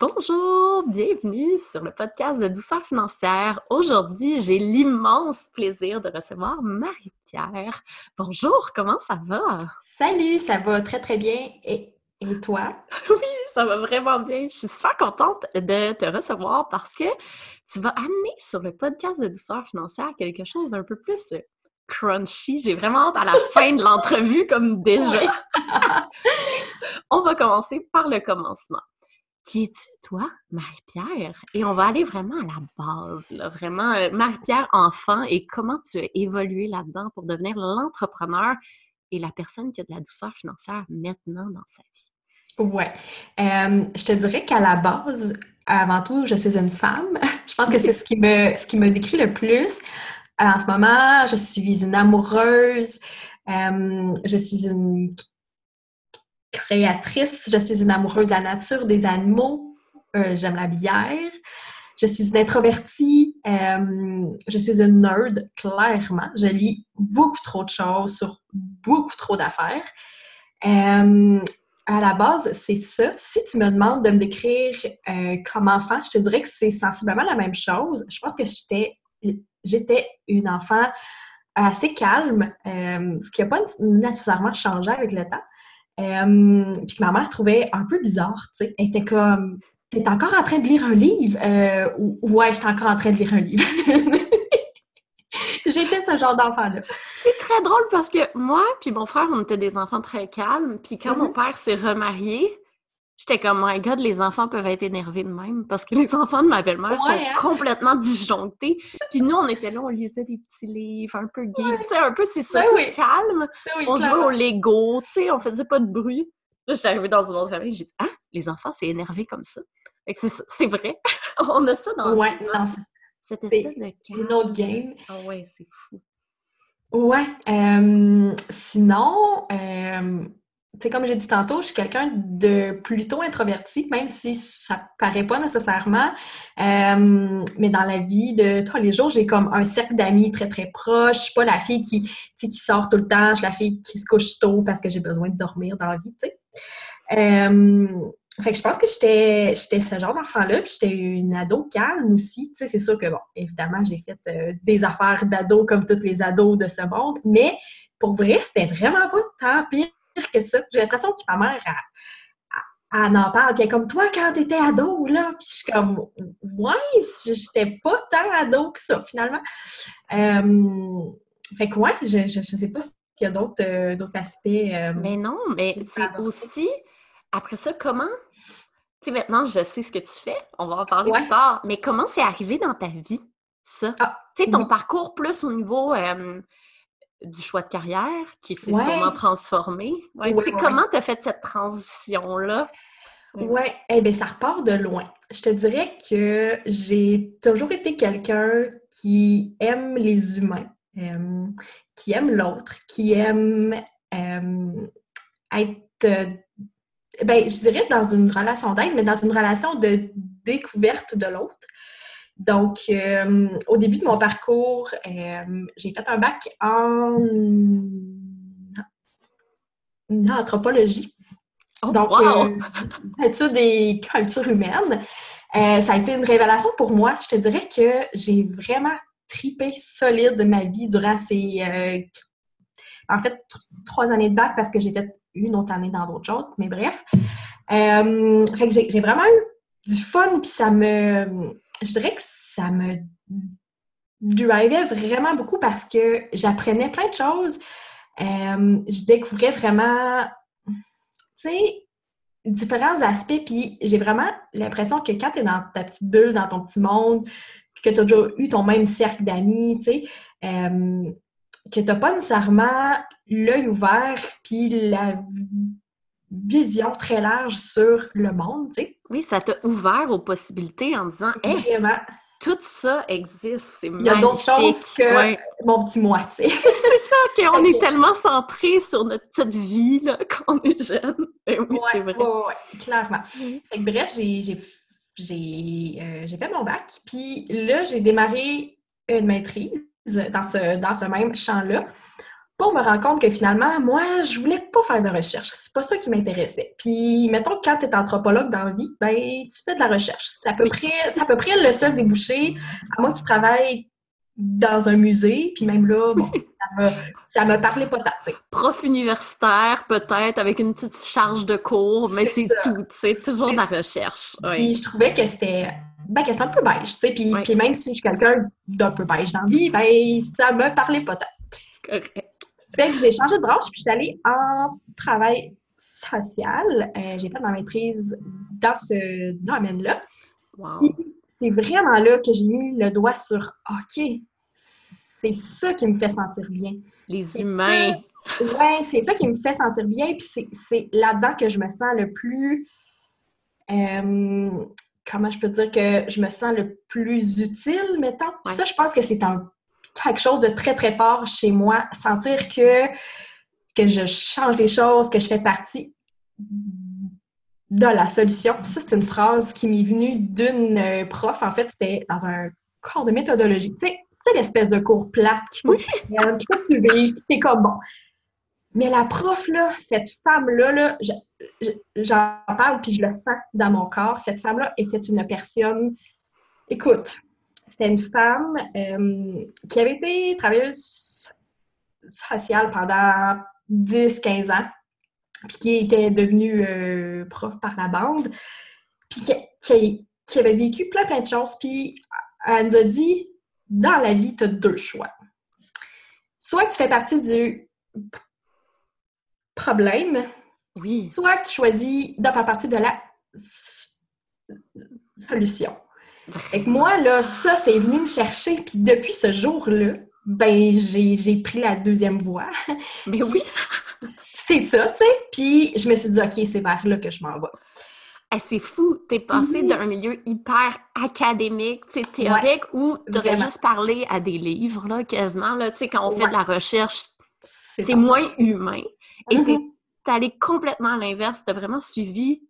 Bonjour, bienvenue sur le podcast de Douceur financière. Aujourd'hui, j'ai l'immense plaisir de recevoir Marie-Pierre. Bonjour, comment ça va? Salut, ça va très très bien. Et, et toi? oui, ça va vraiment bien. Je suis super contente de te recevoir parce que tu vas amener sur le podcast de Douceur financière quelque chose d'un peu plus crunchy. J'ai vraiment hâte à la fin de l'entrevue comme déjà. On va commencer par le commencement. Qui es-tu, toi, Marie-Pierre? Et on va aller vraiment à la base, là, vraiment, euh, Marie-Pierre enfant et comment tu as évolué là-dedans pour devenir l'entrepreneur et la personne qui a de la douceur financière maintenant dans sa vie? Ouais. Euh, je te dirais qu'à la base, avant tout, je suis une femme. je pense que c'est ce qui me, décrit le plus. En ce moment, je suis une amoureuse. Euh, je suis une créatrice, je suis une amoureuse de la nature, des animaux, euh, j'aime la bière, je suis une introvertie, euh, je suis une nerd, clairement. Je lis beaucoup trop de choses sur beaucoup trop d'affaires. Euh, à la base, c'est ça. Si tu me demandes de me décrire comme enfant, je te dirais que c'est sensiblement la même chose. Je pense que j'étais, j'étais une enfant assez calme, ce qui n'a pas nécessairement changé avec le temps. Euh, puis que ma mère trouvait un peu bizarre, tu sais. Elle était comme, t'es encore en train de lire un livre? Euh, ouais, j'étais encore en train de lire un livre. J'étais ce genre d'enfant-là. C'est très drôle parce que moi puis mon frère, on était des enfants très calmes. Puis quand mon mm-hmm. père s'est remarié, J'étais comme, my God, les enfants peuvent être énervés de même parce que les enfants de ma belle-mère sont hein? complètement disjonctés. Puis nous, on était là, on lisait des petits livres un peu gays, tu sais, un peu, c'est ça, ben calme. Ben on jouait au Lego, tu sais, on faisait pas de bruit. Là, j'étais arrivée dans une autre famille, j'ai dit, ah, les enfants, c'est énervé comme ça. c'est vrai. on a ça dans ouais, non, cette espèce de Une autre game. Ah ouais, c'est fou. Ouais. Euh, sinon, euh, sais, comme j'ai dit tantôt, je suis quelqu'un de plutôt introverti, même si ça paraît pas nécessairement. Euh, mais dans la vie de tous les jours, j'ai comme un cercle d'amis très, très proche. Je suis pas la fille qui, qui sort tout le temps. Je suis la fille qui se couche tôt parce que j'ai besoin de dormir dans la vie, tu sais. Euh, fait que je pense que j'étais ce genre d'enfant-là, puis j'étais une ado calme aussi. Tu sais, c'est sûr que, bon, évidemment, j'ai fait euh, des affaires d'ado comme toutes les ados de ce monde, mais pour vrai, c'était vraiment pas tant pire que ça. J'ai l'impression que ma mère, elle, en parle. Puis elle est comme toi quand t'étais ado, là. Puis je suis comme, ouais, j'étais pas tant ado que ça, finalement. Euh, fait que, ouais, je, je, sais pas s'il y a d'autres euh, aspects. Euh, mais non, mais c'est aussi, après ça, comment. Tu sais, maintenant, je sais ce que tu fais. On va en parler plus tard. Mais comment c'est arrivé dans ta vie, ça? Ah, tu sais, ton parcours plus au niveau du choix de carrière qui s'est sûrement transformé. Ouais, comment tu as fait cette transition-là? Oui, eh bien, ça repart de loin. Je te dirais que j'ai toujours été quelqu'un qui aime les humains, euh, qui aime l'autre, qui aime euh, être, euh, ben, je dirais dans une relation d'aide, mais dans une relation de découverte de l'autre. Donc, euh, au début de mon parcours, euh, j'ai fait un bac en, anthropologie. Oh, Donc, wow. euh, des cultures humaines. Ça a été une révélation pour moi. Je te dirais que j'ai vraiment tripé solide ma vie durant ces, en fait, trois années de bac parce que j'ai fait une autre année dans d'autres choses. Mais bref. fait que j'ai vraiment eu du fun, puis ça me je dirais que ça me drivait vraiment beaucoup parce que j'apprenais plein de choses. Euh, je découvrais vraiment, tu sais, différents aspects. Puis j'ai vraiment l'impression que quand tu es dans ta petite bulle, dans ton petit monde, que tu as déjà eu ton même cercle d'amis, tu sais, euh, que tu n'as pas nécessairement l'œil ouvert, puis la vision très large sur le monde, tu sais. Oui, ça t'a ouvert aux possibilités en disant Vraiment. tout ça existe, c'est Il y a d'autres choses que mon petit moi, tu sais. c'est ça, qu'on est tellement centré sur notre petite vie là, quand on est jeune. Ben oui, c'est vrai. Oui, clairement. Fait que, bref, j'ai euh, j'ai fait mon bac, puis là, j'ai démarré une maîtrise dans ce, dans ce même champ-là pour me rendre compte que finalement, moi, je voulais pas faire de recherche. C'est pas ça qui m'intéressait. Puis, mettons que quand tu es anthropologue dans la vie, ben, tu fais de la recherche. C'est à peu près, c'est à peu près le seul débouché, à moins que tu travailles dans un musée, puis même là, bon, ça me, parlait pas tant. Prof universitaire, peut-être, avec une petite charge de cours, mais c'est tout, c'est toujours de la recherche. Puis je trouvais que c'était ben, que un peu beige, tu sais, puis, puis même si je suis quelqu'un d'un peu beige dans la vie, ben, ça me parlait pas tant. C'est correct. Fait que j'ai changé de branche, puis je suis allée en travail social. Euh, j'ai fait ma maîtrise dans ce domaine-là. Wow. C'est vraiment là que j'ai mis le doigt sur OK, c'est ça qui me fait sentir bien. Les humains. Oui, c'est ça qui me fait sentir bien. Puis c'est là-dedans que je me sens le plus. Euh, comment je peux dire que je me sens le plus utile, mettons. Ça, je pense que c'est un quelque chose de très, très fort chez moi. Sentir que, que je change les choses, que je fais partie de la solution. ça, c'est une phrase qui m'est venue d'une euh, prof. En fait, c'était dans un cours de méthodologie. Tu sais, l'espèce de cours plate qu'il faut, que tu vives, t'es comme bon. Mais la prof, là, cette femme-là, là, j'en parle puis je le sens dans mon corps. Cette femme-là était une personne. Écoute, c'était une femme euh, qui avait été travailleuse sociale pendant 10-15 ans, puis qui était devenue euh, prof par la bande, puis qui, qui, avait vécu plein, plein de choses. Puis elle nous a dit dans la vie, tu as deux choix. Soit que tu fais partie du problème, oui. soit que tu choisis de faire partie de la solution. Et moi, là, ça, c'est venu me chercher. Puis depuis ce jour-là, ben, j'ai pris la deuxième voie. Mais oui! c'est ça, tu sais. Puis je me suis dit, OK, c'est vers là que je m'en vais. Eh, c'est fou, t'es passé d'un milieu hyper académique, théorique, où où t'aurais juste parlé à des livres, là, quasiment, là, tu sais, quand on fait de la recherche, c'est moins humain. Et mm-hmm. t'es allé complètement à l'inverse, t'as vraiment suivi,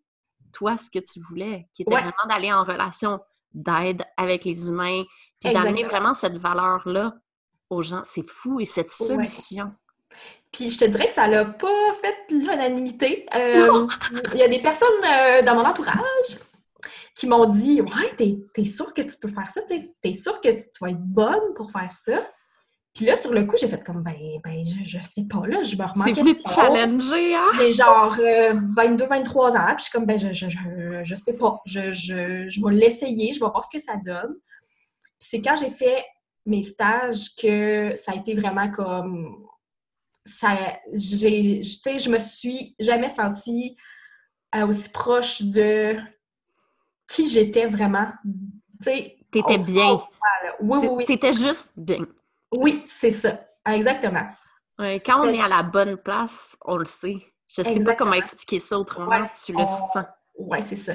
toi, ce que tu voulais, qui était vraiment d'aller en relation d'aide avec les humains, puis d'amener vraiment cette valeur-là aux gens. C'est fou, et cette solution. Puis je te dirais que ça n'a pas fait l'unanimité. Euh, il y a des personnes euh, dans mon entourage qui m'ont dit Ouais, t'es es sûre que tu peux faire ça? T'es sûre que tu, vas être bonne pour faire ça? Puis là, sur le coup, j'ai fait comme ben, ben je, je sais pas, là, je me remarque. C'est plus challenger, hein? J'ai genre 22, euh, 23 ans, puis je suis comme ben je, je, je, je sais pas. Je, je, je vais l'essayer, je vais voir ce que ça donne. Puis c'est quand j'ai fait mes stages que ça a été vraiment comme ça, j'ai, je me suis jamais sentie euh, aussi proche de qui j'étais vraiment. T'étais bien. Oui, oui, oui. T'étais juste bien. Oui, c'est ça. Exactement. quand on est à la bonne place, on le sait. Je sais pas comment expliquer ça autrement, tu le sens. Oui, c'est ça.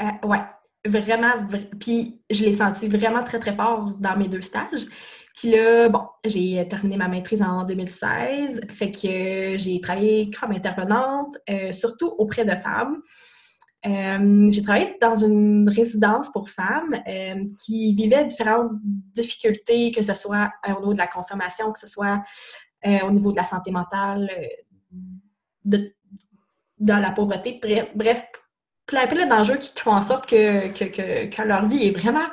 Euh, ouais, vraiment. Puis je l'ai senti vraiment très, très fort dans mes deux stages. Puis là, bon, j'ai terminé ma maîtrise en 2016, fait que j'ai travaillé comme intervenante, euh, surtout auprès de femmes. Euh, j'ai travaillé dans une résidence pour femmes euh, qui vivaient différentes difficultés, que ce soit au niveau de la consommation, que ce soit au niveau de la santé mentale, de, dans la pauvreté, bref, plein, plein d'enjeux qui font en sorte que, que, que leur vie est vraiment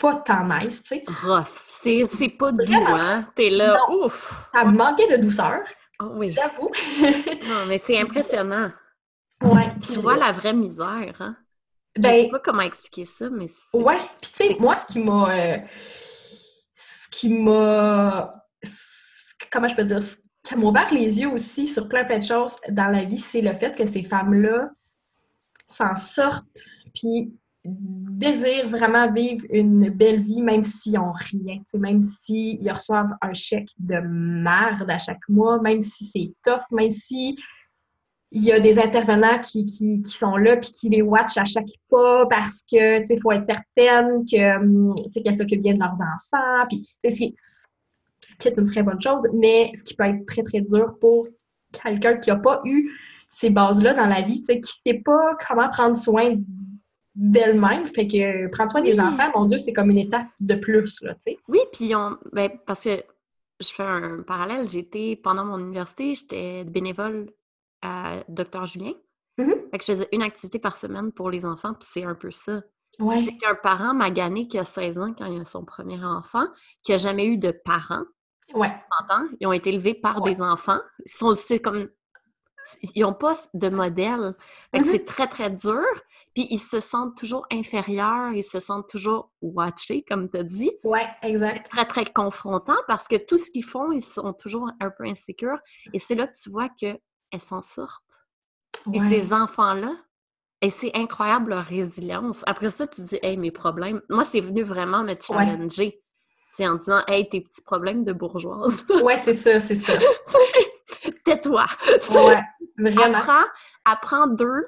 pas tant nice, tu sais. Rough. C'est pas doux, hein? T'es là, ouf! Ça manquait de douceur. Oh, oui. J'avoue. non, mais c'est impressionnant. Ouais. tu vois la vraie misère, hein? Ben, Je sais pas comment expliquer ça, mais Ouais. Puis tu sais, moi, ce qui m'a... Euh, ce qui m'a... Comment je peux dire? Ce qui m'a ouvert les yeux aussi sur plein plein de choses dans la vie, c'est le fait que ces femmes-là s'en sortent, puis désirent vraiment vivre une belle vie, même s'ils n'ont rien, même s'ils reçoivent un chèque de merde à chaque mois, même si c'est tough, même si il y a des intervenants qui, qui, sont là puis qui les watchent à chaque pas parce que, tu faut être certaine que, tu qu'elles s'occupent bien de leurs enfants, puis, tu sais, ce qui est une très bonne chose, mais ce qui peut être très, très dur pour quelqu'un qui n'a pas eu ces bases-là dans la vie, tu sais, qui ne sait pas comment prendre soin d'elle-même. Fait que prendre soin des enfants, mon Dieu, c'est comme une étape de plus, là, tu sais. Oui, puis on... Ben, parce que je fais un parallèle. J'étais, pendant mon université, j'étais bénévole à Docteur Julien. Mhm. Fait que je faisais une activité par semaine pour les enfants, puis c'est un peu ça. Ouais. C'est qu'un parent m'a gagné qui a 16 ans quand il a son premier enfant, qui a jamais eu de parents, Ouais. Ils ont été élevés par Ouais. des enfants. Ils sont c'est comme ils n'ont pas de modèle. Que Mhm. c'est très, très dur. Puis ils se sentent toujours inférieurs, ils se sentent toujours watchés, comme tu as dit. C'est exact. très, très confrontant parce que tout ce qu'ils font, ils sont toujours un peu insécures. Et c'est là que tu vois qu'elles s'en sortent. Et ces enfants-là, et c'est incroyable leur résilience. Après ça, tu dis, hey, mes problèmes. Moi, c'est venu vraiment me challenger. C'est en disant, hey, tes petits problèmes de bourgeoise. Ouais, c'est ça, c'est ça. Tais-toi. Ouais, vraiment. Apprends, apprends d'eux,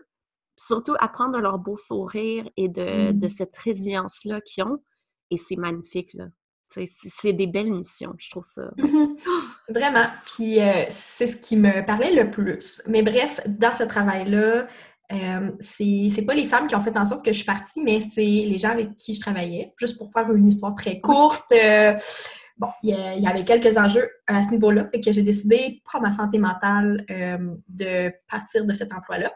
surtout apprendre de leur beau sourire et de, Mm. de cette résilience-là qu'ils ont. Et c'est magnifique, là. C'est des belles missions, je trouve ça. Mhm. Vraiment. Puis euh, c'est ce qui me parlait le plus. Mais bref, dans ce travail-là, euh, c'est pas les femmes qui ont fait en sorte que je suis partie, mais c'est les gens avec qui je travaillais. Juste pour faire une histoire très courte. euh, bon, il y, a- il y avait quelques enjeux à ce niveau-là. Fait que j'ai décidé, pour ma santé mentale, euh, de partir de cet emploi-là.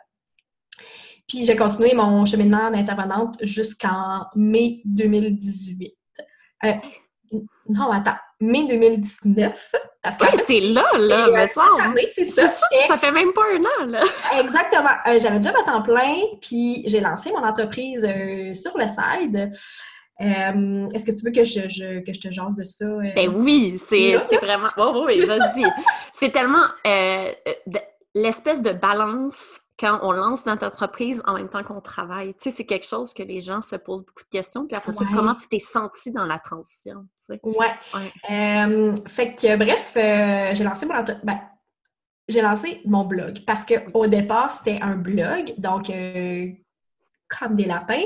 Puis j'ai continué mon cheminement d'intervenante jusqu'en mai 2018. Non, attends, mai 2019. Parce que Ouais, c'est là, là, euh, c'est ça. j'étais- Ça fait même pas un an, là. Exactement. Euh, J'avais un job à temps plein, puis j'ai lancé mon entreprise euh, sur le side. Euh, Est-ce que tu veux que je, je- que je te jase de ça? Ben oui, c'est vraiment. Oh, oui, vas-y. c'est tellement l'espèce de balance quand on lance notre entreprise en même temps qu'on travaille. Tu sais, c'est quelque chose que les gens se posent beaucoup de questions. Puis après ça, comment tu t'es senti dans la transition? tu sais? Ouais. Ouais. Euh, fait que, bref, euh, j'ai lancé mon entre- ben, j'ai lancé mon blog parce qu'au départ, c'était un blog, donc euh, comme des lapins,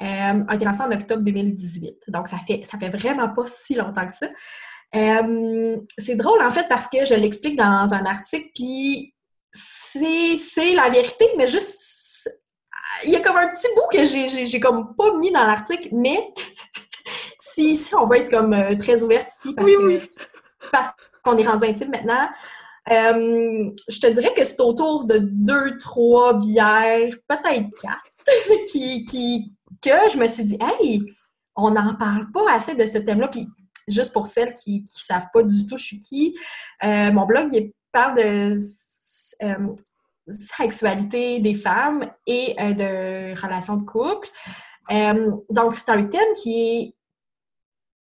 a été lancé en octobre 2018. Donc, ça fait, ça fait vraiment pas si longtemps que ça. C'est drôle, en fait, parce que je l'explique dans un article, puis c'est la vérité, mais juste... Il y a comme un petit bout que j'ai- comme pas mis dans l'article, mais si, si on va être comme euh, très ouverte ici, parce Oui, que oui. parce qu'on est rendu intime maintenant, euh, je te dirais que c'est autour de deux, trois bières, peut-être quatre, qui, qui, que je me suis dit, hey, on n'en parle pas assez de ce thème-là. Puis, juste pour celles qui ne savent pas du tout je suis qui, euh, mon blog il parle de sexualité des femmes et euh, de relations de couple. Euh, donc, c'est un thème qui est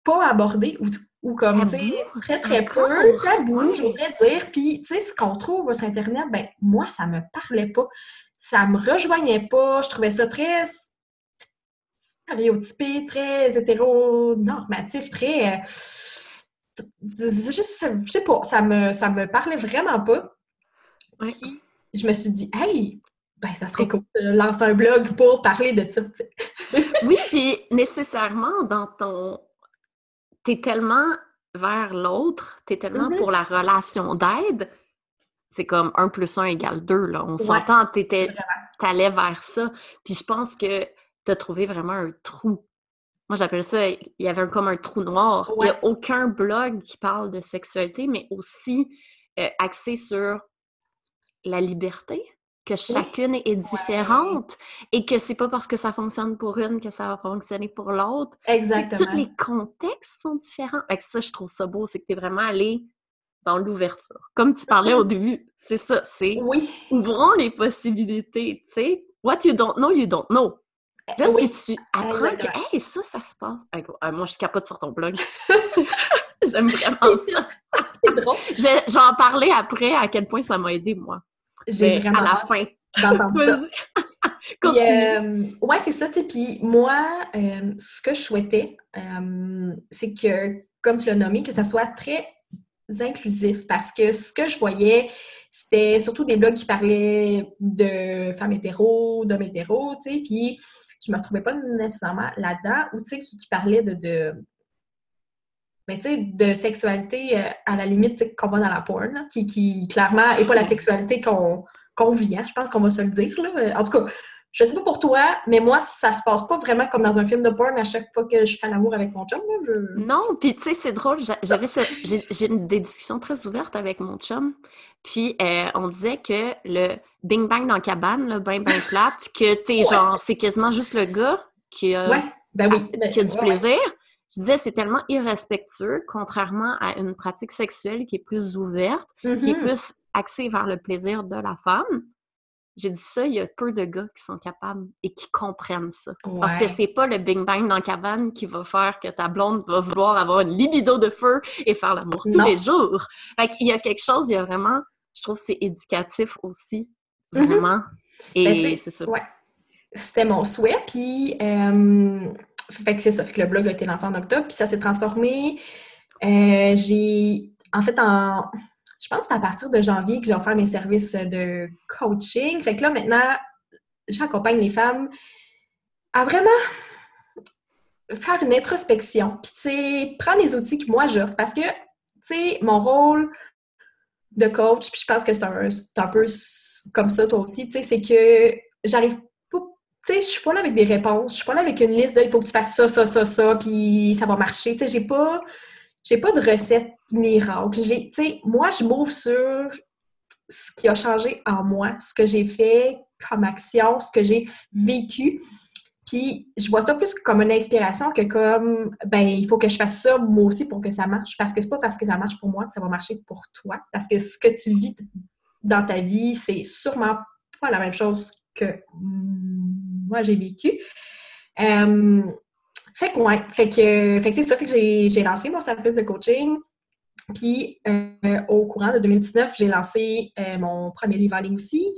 pas abordé ou, ou comme, tu sais, Tabou, très, très peu, tabou, Ouais. j'oserais dire. Puis, tu sais, ce qu'on trouve sur Internet, ben moi, ça me parlait pas. Ça me rejoignait pas. Je trouvais ça très stéréotypé, très hétéronormatif, très... euh, je, je sais pas, ça me, ça me parlait vraiment pas. Ouais. Puis, je me suis dit, hey, ben ça serait cool de lancer un blog pour parler de ça. Oui, puis nécessairement, dans ton. T'es tellement vers l'autre, t'es tellement Mhm. pour la relation d'aide. C'est comme 1 plus 1 égale 2, là. On Ouais. s'entend, t'étais- Vraiment. t'allais vers ça. Puis je pense que t'as trouvé vraiment un trou. Moi, j'appelle ça, il y avait comme un trou noir. Il n'y a Ouais. aucun blog qui parle de sexualité, mais aussi euh, axé sur la liberté, que chacune est différente et que c'est pas parce que ça fonctionne pour une que ça va fonctionner pour l'autre. Exactement. Tous les contextes sont différents. Avec ça, je trouve ça beau, c'est que tu es vraiment allé dans l'ouverture. Comme tu parlais au début, c'est ça, c'est Oui. ouvrons les possibilités, tu sais. What you don't know, you don't know. Là, oui. si tu apprends Exactement. que, hey, ça, ça se passe. Ah, moi, je capote sur ton blog. J'aime vraiment ça. C'est drôle. Je, je vais en parler après à quel point ça m'a aidé, moi. J'ai vraiment à la fin. d'entendre ça. Continue. euh, ouais, c'est ça. Puis moi, euh, ce que je souhaitais, euh, c'est que, comme tu l'as nommé, que ça soit très inclusif parce que ce que je voyais, c'était surtout des blogs qui parlaient de femmes hétéros, d'hommes hétéros, tu sais, puis je me retrouvais pas nécessairement là-dedans, ou tu sais, qui, qui parlaient de, de mais tu sais, de sexualité euh, à la limite qu'on voit dans la porn, là, qui, qui clairement n'est pas la sexualité qu'on qu'on vit, hein, je pense qu'on va se le dire. Là. En tout cas, je sais pas pour toi, mais moi, ça se passe pas vraiment comme dans un film de porn à chaque fois que je fais l'amour avec mon chum. Non, puis tu sais, c'est drôle, j'avais j'ai des discussions très ouvertes avec mon chum, puis euh, on disait que le bing bang dans la cabane, le bing bang plate, que t'es genre, c'est quasiment juste le gars qui a, ben oui. Qui a du plaisir. Je disais, c'est tellement irrespectueux, contrairement à une pratique sexuelle qui est plus ouverte, qui est mm-hmm. plus axée vers le plaisir de la femme. J'ai dit ça, il y a peu de gars qui sont capables et qui comprennent ça. Parce que c'est pas le bing bang dans la cabane qui va faire que ta blonde va vouloir avoir une libido de feu et faire l'amour tous les jours. Fait qu'il y a quelque chose, il y a vraiment, je trouve que c'est éducatif aussi, mm-hmm. vraiment. Ben, et c'est ça. Ouais. C'était mon souhait, puis euh, fait que c'est ça. Fait que le blog a été lancé en octobre, puis ça s'est transformé. Euh, j'ai, en fait, en je pense que c'est à partir de janvier que j'ai offert mes services de coaching. Fait que là, maintenant, j'accompagne les femmes à vraiment faire une introspection. Puis, tu sais, prendre les outils que moi j'offre. Parce que, tu sais, mon rôle de coach, puis je pense que c'est un, un, peu comme ça, toi aussi, tu sais, c'est que j'arrive. Tu sais, je suis pas là avec des réponses. Je suis pas là avec une liste de il faut que tu fasses ça, ça, ça, ça, puis ça va marcher. Tu sais, j'ai pas j'ai pas de recette miracle. J'ai, moi, je m'ouvre sur ce qui a changé en moi, ce que j'ai fait comme action, ce que j'ai vécu. Puis je vois ça plus comme une inspiration que comme ben il faut que je fasse ça moi aussi pour que ça marche. Parce que c'est pas parce que ça marche pour moi que ça va marcher pour toi. Parce que ce que tu vis dans ta vie, c'est sûrement pas la même chose que moi j'ai vécu. Euh, fait que, ouais, fait que, fait que c'est ça, fait que j'ai lancé mon service de coaching. Puis, euh, au courant de 2019, j'ai lancé euh, mon premier livre en ligne aussi.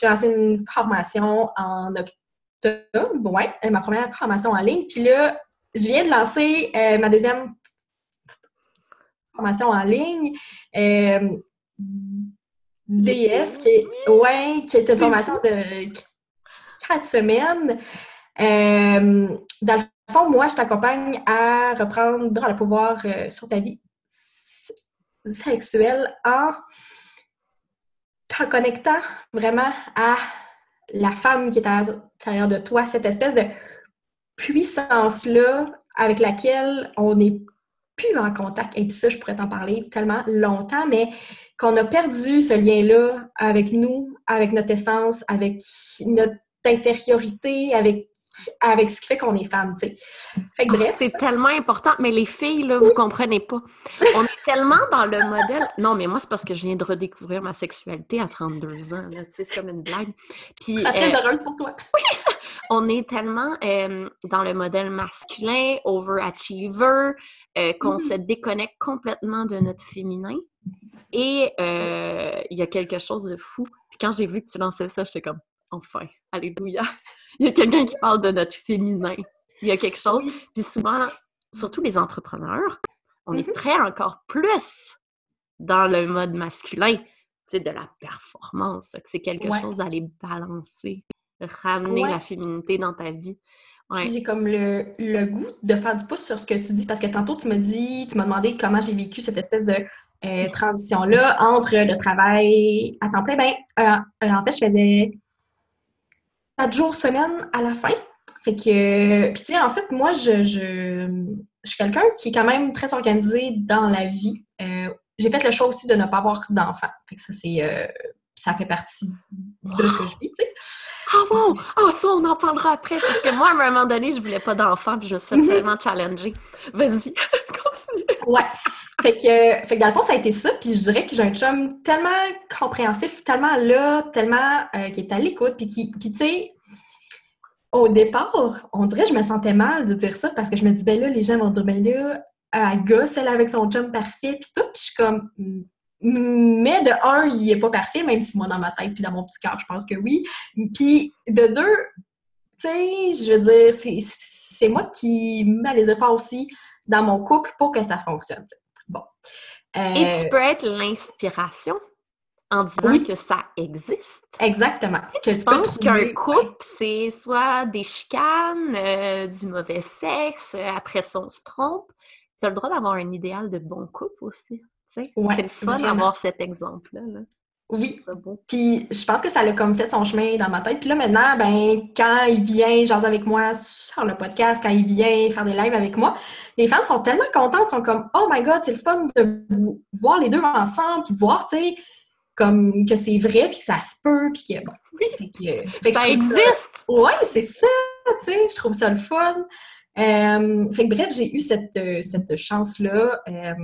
J'ai lancé une formation en octobre, ouais, ma première formation en ligne. Puis là, je viens de lancer ma deuxième formation en ligne. DS, qui est, ouais, qui est une formation de quatre semaines. dans le fond, moi, je t'accompagne à reprendre le pouvoir euh, sur ta vie sexuelle en te connectant vraiment à la femme qui est à l'intérieur de toi, cette espèce de puissance-là avec laquelle on n'est plus en contact. Et ça, je pourrais t'en parler tellement longtemps, mais qu'on a perdu ce lien-là avec nous, avec notre essence, avec notre intériorité, avec avec ce qui fait qu'on est femme, tu sais. Fait que ah, bref. c'est tellement important, mais les filles, là, vous comprenez pas. On est tellement dans le modèle... Non, mais moi, c'est parce que je viens de redécouvrir ma sexualité à 32 ans, tu sais, c'est comme une blague. Puis... très euh, heureuse pour toi. oui! On est tellement euh, dans le modèle masculin, overachiever, euh, qu'on mm. se déconnecte complètement de notre féminin. Et il y a quelque chose de fou. Puis quand j'ai vu que tu lançais ça, j'étais comme, enfin, alléluia il y a quelqu'un qui parle de notre féminin. Il y a quelque chose. Puis souvent, surtout les entrepreneurs, on est mm-hmm. très encore plus dans le mode masculin, tu sais, de la performance. C'est quelque chose d'aller balancer, ramener la féminité dans ta vie. J'ai comme le, goût de faire du pouce sur ce que tu dis, parce que tantôt, tu m'as dit, tu m'as demandé comment j'ai vécu cette espèce de euh, transition-là entre le travail à temps plein. Ben, euh, euh, en fait, je faisais quatre jours semaine à la fin. Fait que, puis tu sais, en fait, moi, je, je, suis quelqu'un qui est quand même très organisé dans la vie. Euh, j'ai fait le choix aussi de ne pas avoir d'enfants. Fait que ça, c'est, euh, ça fait partie de ce que je vis, tu sais. Ah wow! Ah ça, on en parlera après, parce que moi, à un moment donné, je voulais pas d'enfants, puis je me suis mhm. tellement challengée. Vas-y, continue! Ouais. Fait que, fait que dans le fond, ça a été ça, puis je dirais que j'ai un chum tellement compréhensif, tellement là, tellement euh, qui est à l'écoute, puis qui, puis tu sais, au départ, on dirait que je me sentais mal de dire ça, parce que je me dis, ben là, les gens vont dire, ben là, elle gosse, elle avec son chum parfait, puis tout, puis je suis comme mais de un, il est pas parfait, même si moi, dans ma tête puis dans mon petit cœur, je pense que oui. Puis de deux, tu sais, je veux dire, c'est moi qui mets les efforts aussi dans mon couple pour que ça fonctionne. Bon. Et tu euh, peux être l'inspiration en disant que ça existe. Exactement. que tu, penses qu'un couple, c'est soit des chicanes, euh, du mauvais sexe, euh, après ça, on se trompe. Tu as le droit d'avoir un idéal de bon couple aussi. C'est le fun d'avoir cet exemple-là. Oui. Puis je pense que ça l'a comme fait son chemin dans ma tête. Puis là, maintenant, ben, quand il vient jaser avec moi sur le podcast, quand il vient faire des lives avec moi, les femmes sont tellement contentes, sont comme Oh my god, c'est le fun de vous voir les deux ensemble, puis de voir, tu sais, comme que c'est vrai, puis que ça se peut, puis que bon. Oui. Fait que, fait que Ça existe! Ouais, c'est ça, tu sais, je trouve ça le fun. Euh, fait que bref, j'ai eu cette, euh, cette chance-là euh,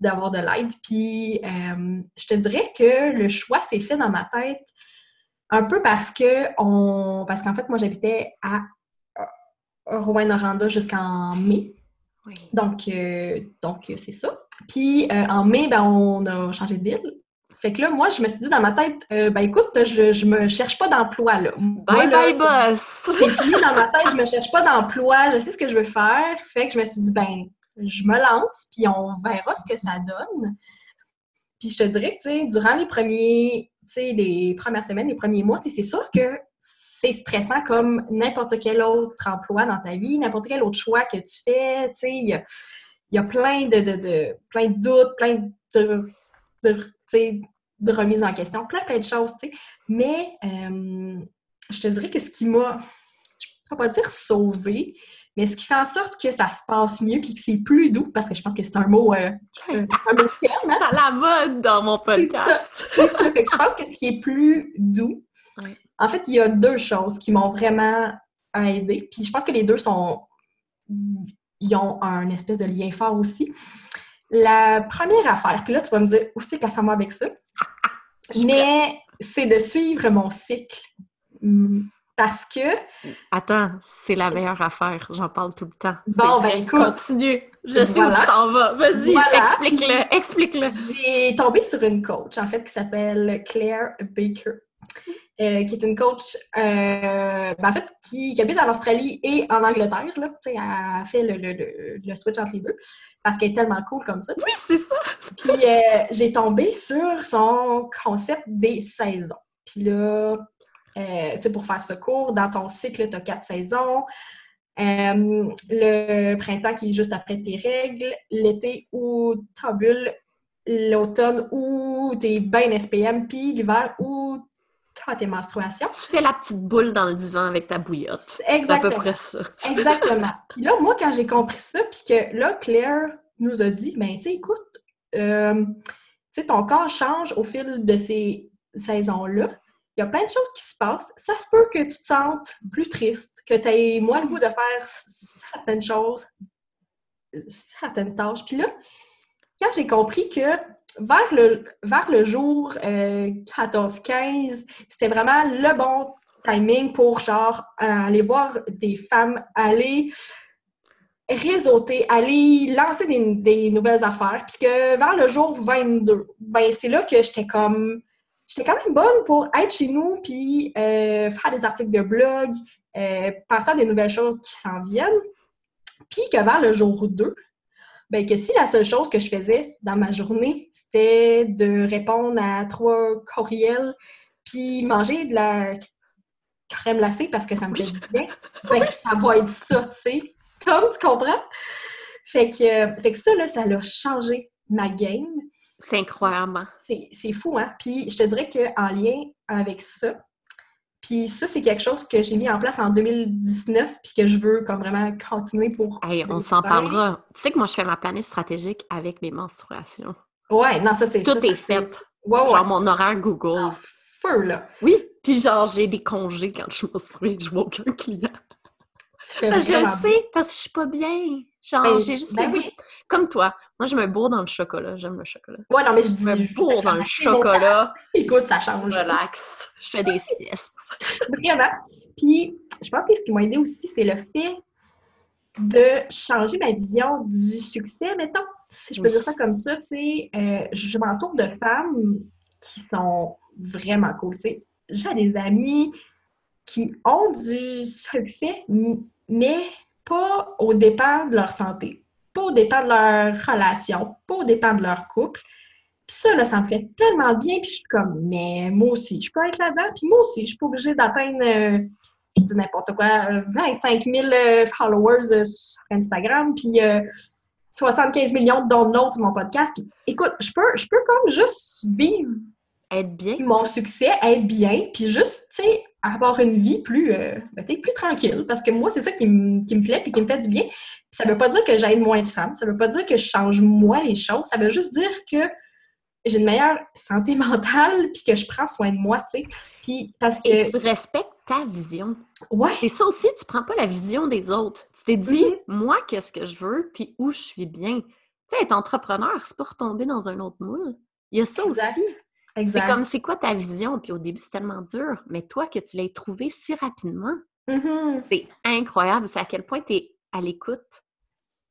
d'avoir de l'aide. Puis euh, je te dirais que le choix s'est fait dans ma tête un peu parce que on parce qu'en fait, moi j'habitais à Rouen-Noranda jusqu'en mai. Oui. Donc, euh, donc euh, c'est ça. Puis euh, en mai, ben, on a changé de ville. Fait que là, moi, je me suis dit dans ma tête, euh, ben écoute, je, je me cherche pas d'emploi là. Moi, Bye là, bye boss! c'est fini dans ma tête, je me cherche pas d'emploi, je sais ce que je veux faire. Fait que je me suis dit, ben, je me lance, puis on verra ce que ça donne. Puis je te dirais que, durant les premiers, les premières semaines, les premiers mois, c'est sûr que c'est stressant comme n'importe quel autre emploi dans ta vie, n'importe quel autre choix que tu fais, il y a, plein de, de, de- plein de doutes, plein de, de, remises en question, plein, plein de choses. Mais euh, je te dirais que ce qui m'a, je ne peux pas dire sauvé, mais ce qui fait en sorte que ça se passe mieux puis que c'est plus doux, parce que je pense que c'est un mot, euh, un, un mot terme, hein? C'est à la mode dans mon podcast! C'est ça. Fait que je pense que ce qui est plus doux, en fait, il y a deux choses qui m'ont vraiment aidé. Puis je pense que les deux sont. Ils ont un espèce de lien fort aussi. La première affaire, puis là, tu vas me dire où c'est que ça va avec ça? Mais c'est de suivre mon cycle. Parce que, Attends, c'est la meilleure affaire. J'en parle tout le temps. Bon, ben, écoute. Continue. Je sais où tu t'en vas. Vas-y, Voilà. explique-le. Explique-le. J'ai tombé sur une coach, en fait, qui s'appelle Claire Baker, euh, qui est une coach, euh, ben, en fait, qui, qui habite en Australie et en Angleterre, là. Elle a fait le, le- le- le switch entre les deux, parce qu'elle est tellement cool comme ça. Oui, c'est ça. Puis euh, j'ai tombé sur son concept des saisons. Puis là, euh, pour faire ce cours, dans ton cycle, tu as quatre saisons. Euh, le printemps qui est juste après tes règles, l'été où tu ovules, l'automne où tu es bien SPM, puis l'hiver où tu as tes menstruations. Tu fais la petite boule dans le divan avec ta bouillotte. C'est à peu Exactement. près ça. Exactement. Puis là, moi, quand j'ai compris ça, puis que là, Claire nous a dit, ben, tu sais, écoute, euh, tu sais, ton corps change au fil de ces saisons-là. Il y a plein de choses qui se passent. Ça se peut que tu te sentes plus triste, que tu aies moins le goût de faire certaines choses, certaines tâches. Puis là, quand j'ai compris que vers le, vers le jour euh, 14-15, c'était vraiment le bon timing pour genre euh, aller voir des femmes, aller réseauter, aller lancer des, des nouvelles affaires, puis que vers le jour 22, ben c'est là que j'étais comme j'étais quand même bonne pour être chez nous puis euh, faire des articles de blog, euh, penser à des nouvelles choses qui s'en viennent. Puis que vers le jour 2, ben que si la seule chose que je faisais dans ma journée, c'était de répondre à trois courriels puis manger de la crème glacée parce que ça me fait du bien, ben ça va être ça, tu sais. Comme tu comprends? Fait que, fait que ça, là, ça a changé ma game. C'est incroyable. C'est c'est fou, hein? Puis je te dirais qu'en lien avec ça, puis ça, c'est quelque chose que j'ai mis en place en 2019 puis que je veux comme vraiment continuer pour... Hey, on s'en 2020. parlera. Tu sais que moi, je fais ma planète stratégique avec mes menstruations. Ouais, non, ça, c'est Tout ça, est ça, fait. c'est- Ouais, ouais. Genre mon horaire Google. Feu, là. Oui, puis genre, j'ai des congés quand je suis menstruée, je vois aucun client. Tu fais je le sais, parce que je suis pas bien. Genre, Ben, j'ai juste ben le oui. goût- Comme toi. Moi, je me bourre dans le chocolat. J'aime le chocolat. Ouais, non, mais je Je dis... me je- bourre dans le chocolat. Écoute, ça change. Relax. Je fais des siestes. Vraiment. Puis, je pense que ce qui m'a aidé aussi, c'est le fait de changer ma vision du succès, mettons. Si je peux Oui. dire ça comme ça, tu sais, euh, je m'entoure de femmes qui sont vraiment cool, tu sais. J'ai des amis qui ont du succès, mais pas au dépend de leur santé, pas au dépend de leur relation, pas au dépend de leur couple. Puis ça, là, ça me fait tellement bien, puis je suis comme, mais moi aussi, je peux être là-dedans, puis moi aussi, je suis pas obligée d'atteindre, euh, je dis n'importe quoi, euh, 25 000 euh, followers euh, sur Instagram, puis euh, 75 millions de downloads sur mon podcast. Puis écoute, je peux, je peux comme juste vivre être bien. Mon succès, être bien, puis juste, tu sais, avoir une vie plus, euh, ben, plus tranquille. Parce que moi, c'est ça qui, me plaît puis qui me fait du bien. ça veut pas dire que j'aide moins de femmes. Ça veut pas dire que je change moins les choses. Ça veut juste dire que j'ai une meilleure santé mentale puis que je prends soin de moi, tu sais. Puis parce que... tu respectes ta vision. Ouais. Et ça aussi, tu prends pas la vision des autres. Tu t'es dit, mm-hmm. moi, qu'est-ce que je veux puis où je suis bien. Tu sais, être entrepreneur, c'est pas retomber dans un autre moule. Il y a ça aussi. C'est comme, c'est quoi ta vision? Puis au début, c'est tellement dur. Mais toi, que tu l'aies trouvé si rapidement, mm-hmm. c'est incroyable. C'est à quel point tu es à l'écoute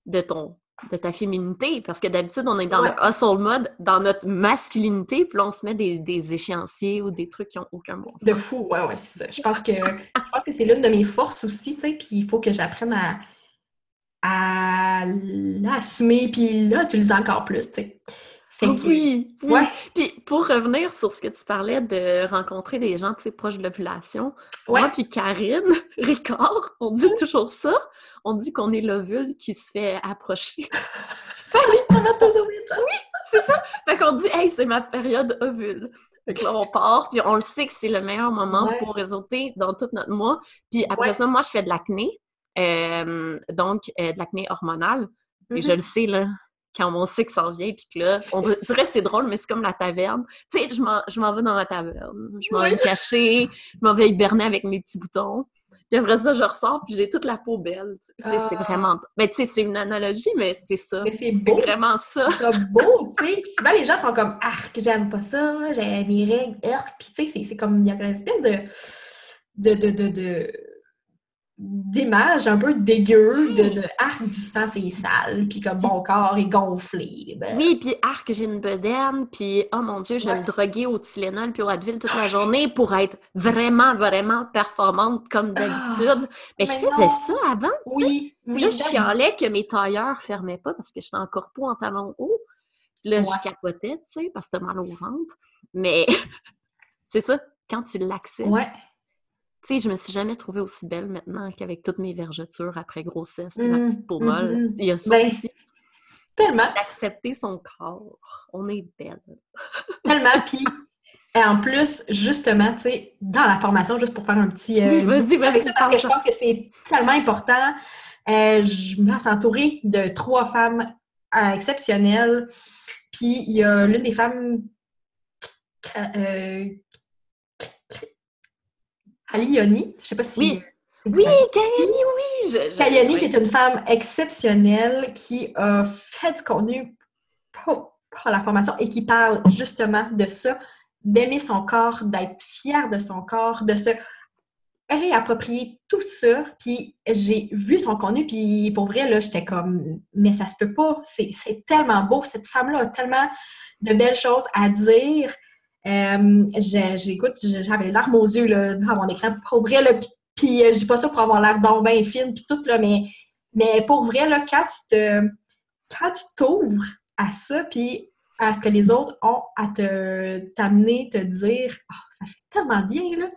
de ton de ta féminité. Parce que d'habitude, on est dans le hustle mode, dans notre masculinité, puis là, on se met des, des, échéanciers ou des trucs qui n'ont aucun bon sens. De fou, ouais, ouais, c'est ça. Je pense que, je pense que c'est l'une de mes forces aussi, tu sais, puis il faut que j'apprenne à, à l'assumer, puis l'utiliser encore plus, tu sais. Oui, oui. Puis pour revenir sur ce que tu parlais de rencontrer des gens, proches de l'ovulation, moi puis Karine Ricard, on dit toujours ça. On dit qu'on est l'ovule qui se fait approcher. Aux ovules, Oui, c'est ça. Fait qu'on dit, hey, c'est ma période ovule. Fait que là, on part, puis on le sait que c'est le meilleur moment pour réseauter dans tout notre mois. Puis après ça, moi, je fais de l'acné, euh, donc euh, de l'acné hormonale. Et je mm-hmm. le sais, là, quand on sait que ça vient, puis que là, on dirait que c'est drôle, mais c'est comme la taverne. Tu sais, je m'en vais dans la taverne, je m'en vais me cacher, je m'en vais hiberner avec mes petits boutons. Puis après ça, je ressors, puis j'ai toute la peau belle. C'est ah. vraiment... Mais tu sais, c'est une analogie, mais c'est ça. Mais c'est beau. vraiment ça. C'est beau, tu sais. Puis souvent, les gens sont comme « Arc, j'aime pas ça, j'ai mes règles, arc. » Puis tu sais, c'est comme... Il y a plein de... de, de, de, de d'image un peu dégueu de, de arc du sang c'est sale puis comme mon corps est gonflé ben. oui puis arc j'ai une bedaine puis oh mon dieu je vais me droguer au Tylenol puis au Advil toute la journée pour être vraiment vraiment performante comme ah, d'habitude. Mais, je faisais ça avant oui, oui là je chialais que mes tailleurs fermaient pas parce que j'étais en corpo en talon haut. Là je capotais tu sais parce que t'as mal au ventre. Mais c'est ça quand tu ouais tu sais, je me suis jamais trouvée aussi belle maintenant qu'avec toutes mes vergetures après grossesse, ma mmh, petite peau molle. Mmh, mmh. Il y a ça ben, aussi. Tellement. D'accepter son corps. On est belle. tellement. Puis, et en plus, justement, tu sais, dans la formation, juste pour faire un petit. Euh, vas-y, vas-y. Parce que je pense que c'est tellement important. Euh, je me suis entourée de trois femmes euh, exceptionnelles. Puis, il y a l'une des femmes Alioni, je sais pas si... Oui, oui, Kalioni, oui! Kalioni, qui est une femme exceptionnelle qui a fait du contenu pour, la formation et qui parle justement de ça, d'aimer son corps, d'être fière de son corps, de se réapproprier tout ça. Puis j'ai vu son contenu, puis pour vrai, là, j'étais comme, mais ça se peut pas, c'est tellement beau, cette femme-là a tellement de belles choses à dire. Euh, j'écoute, j'avais l'arme aux yeux là, dans mon écran. Pour vrai, là, puis euh, je dis pas ça pour avoir l'air d'en bien fine, puis tout, là, mais, mais pour vrai, là, quand tu te quand tu t'ouvres à ça, puis à ce que les autres ont à te t'amener, te dire oh, ça fait tellement bien, là!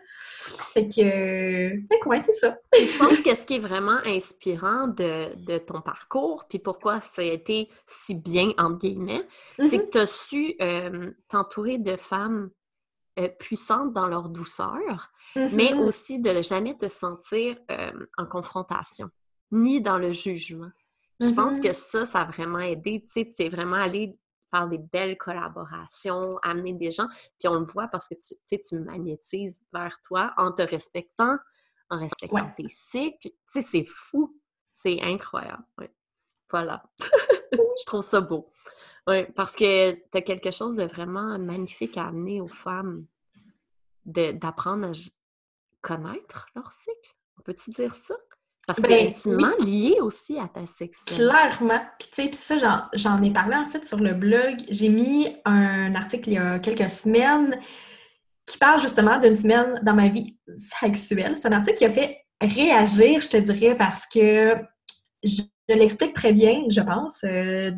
Fait que, fait que ouais, c'est ça. je pense que ce qui est vraiment inspirant de, ton parcours, puis pourquoi ça a été si bien, entre guillemets, c'est mm-hmm. que tu as su euh, t'entourer de femmes euh, puissantes dans leur douceur, mais mm-hmm. aussi de ne jamais te sentir euh, en confrontation, ni dans le jugement. Je pense mm-hmm. que ça, ça a vraiment aidé. Tu sais, tu es vraiment allé faire des belles collaborations, amener des gens. Puis on le voit parce que tu, sais, tu magnétises vers toi en te respectant, en respectant tes cycles. Tu sais, c'est fou. C'est incroyable. Voilà. Je trouve ça beau. Oui, parce que tu as quelque chose de vraiment magnifique à amener aux femmes, d'apprendre à connaître leur cycle. On peut-tu dire ça? Parce que c'est ben, intimement lié aussi à ta sexualité. Clairement. Puis tu sais, ça, j'en ai parlé en fait sur le blog. J'ai mis un article il y a quelques semaines qui parle justement d'une semaine dans ma vie sexuelle. C'est un article qui a fait réagir, je te dirais, parce que je, l'explique très bien, je pense, euh,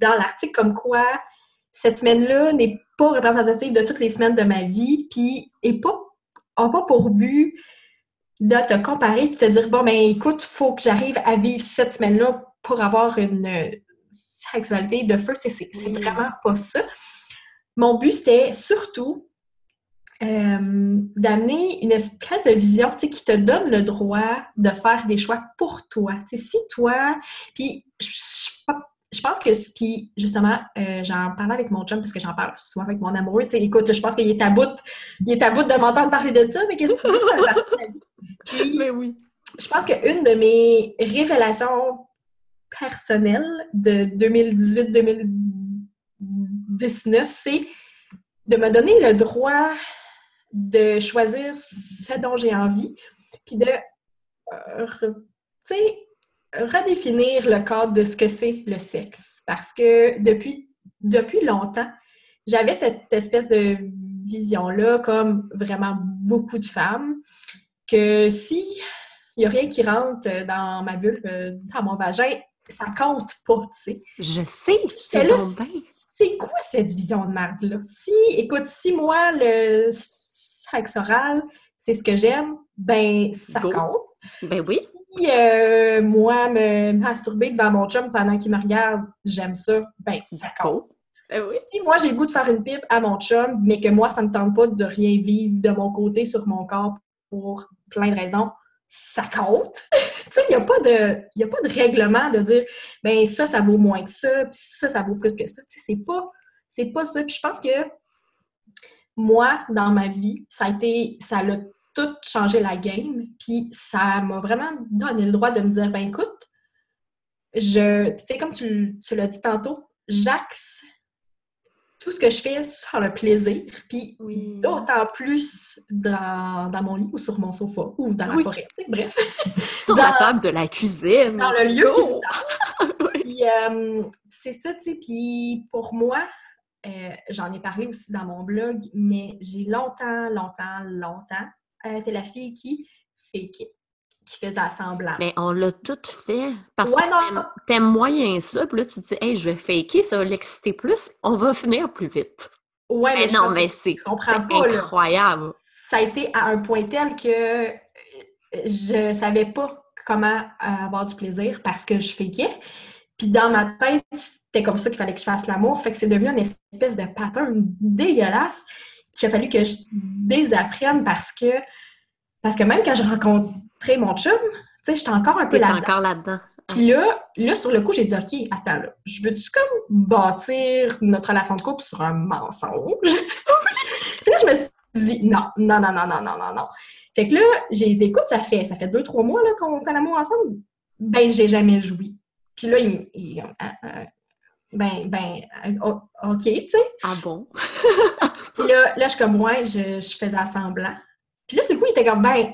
dans l'article comme quoi cette semaine-là n'est pas représentative de toutes les semaines de ma vie, puis n'a pas, pas pour but là, te comparer et te dire, bon, ben écoute, il faut que j'arrive à vivre cette semaine-là pour avoir une euh, sexualité de feu. C'est vraiment pas ça. Mon but, c'était surtout euh, d'amener une espèce de vision qui te donne le droit de faire des choix pour toi. si toi, puis je, pense que, puis justement, euh, j'en parlais avec mon chum parce que j'en parle souvent avec mon amoureux. écoute, je pense qu'il est à bout, il est à bout de m'entendre parler de ça, mais qu'est-ce que tu veux, ça fait partie de la vie? Puis, mais oui. Je pense qu'une de mes révélations personnelles de 2018-2019, c'est de me donner le droit de choisir ce dont j'ai envie, puis de, euh, tu sais, redéfinir le cadre de ce que c'est le sexe. Parce que depuis, depuis longtemps, j'avais cette espèce de vision-là, comme vraiment beaucoup de femmes, que si il n'y a rien qui rentre dans ma vulve, dans mon vagin, ça compte pas, tu sais. Je sais, je là, c'est quoi cette vision de merde-là? Si, écoute, si moi, le sexe oral, c'est ce que j'aime, ben, ça compte. Ben oui. Si euh, moi, me masturber devant mon chum pendant qu'il me regarde, j'aime ça, ben, ça compte. Ben oui. Si moi, j'ai le goût de faire une pipe à mon chum, mais que moi, ça me tente pas de rien vivre de mon côté sur mon corps pour plein de raisons, ça compte. il n'y a, pas de, a pas de règlement de dire, ben ça, ça vaut moins que ça, puis ça, ça vaut plus que ça. C'est pas, pas ça. Puis je pense que moi, dans ma vie, ça a été, ça a tout changé la game. Puis ça m'a vraiment donné le droit de me dire, ben écoute, je, tu sais, comme tu, tu l'as dit tantôt, j'axe tout ce que je fais sur le plaisir, puis d'autant plus dans, mon lit ou sur mon sofa ou dans la forêt, bref. Sur la table de la cuisine. Dans le lieu euh, c'est ça, tu sais, puis pour moi, euh, j'en ai parlé aussi dans mon blog, mais j'ai longtemps, longtemps, longtemps été la fille qui fait qui faisait semblant. Mais on l'a tout fait. Parce que t'aimes moyen ça, puis là, tu te dis, hey, je vais faker, ça va l'exciter plus, on va finir plus vite. Ouais, mais, non, mais c'est incroyable. Ça a été à un point tel que je savais pas comment avoir du plaisir parce que je fakais. Puis dans ma tête, c'était comme ça qu'il fallait que je fasse l'amour. Fait que c'est devenu une espèce de pattern dégueulasse qu'il a fallu que je désapprenne parce que parce que même quand je rencontre très mon chum, tu sais, j'étais encore un peu là-dedans. encore là-dedans. Puis là, là, sur le coup, j'ai dit, OK, attends, là, je veux-tu comme bâtir notre relation de couple sur un mensonge? Puis là, je me suis dit, non, non, non, non, non, non, non, non. Fait que là, j'ai dit, écoute, ça fait, ça fait deux, trois mois là, qu'on fait l'amour ensemble. Ben, j'ai jamais joui. Puis là, il, il euh, euh, ben, ben, euh, OK, tu sais. Ah bon? Puis là, là, je suis comme, ouais, je, je faisais semblant. Puis là, sur le coup, il était comme, ben,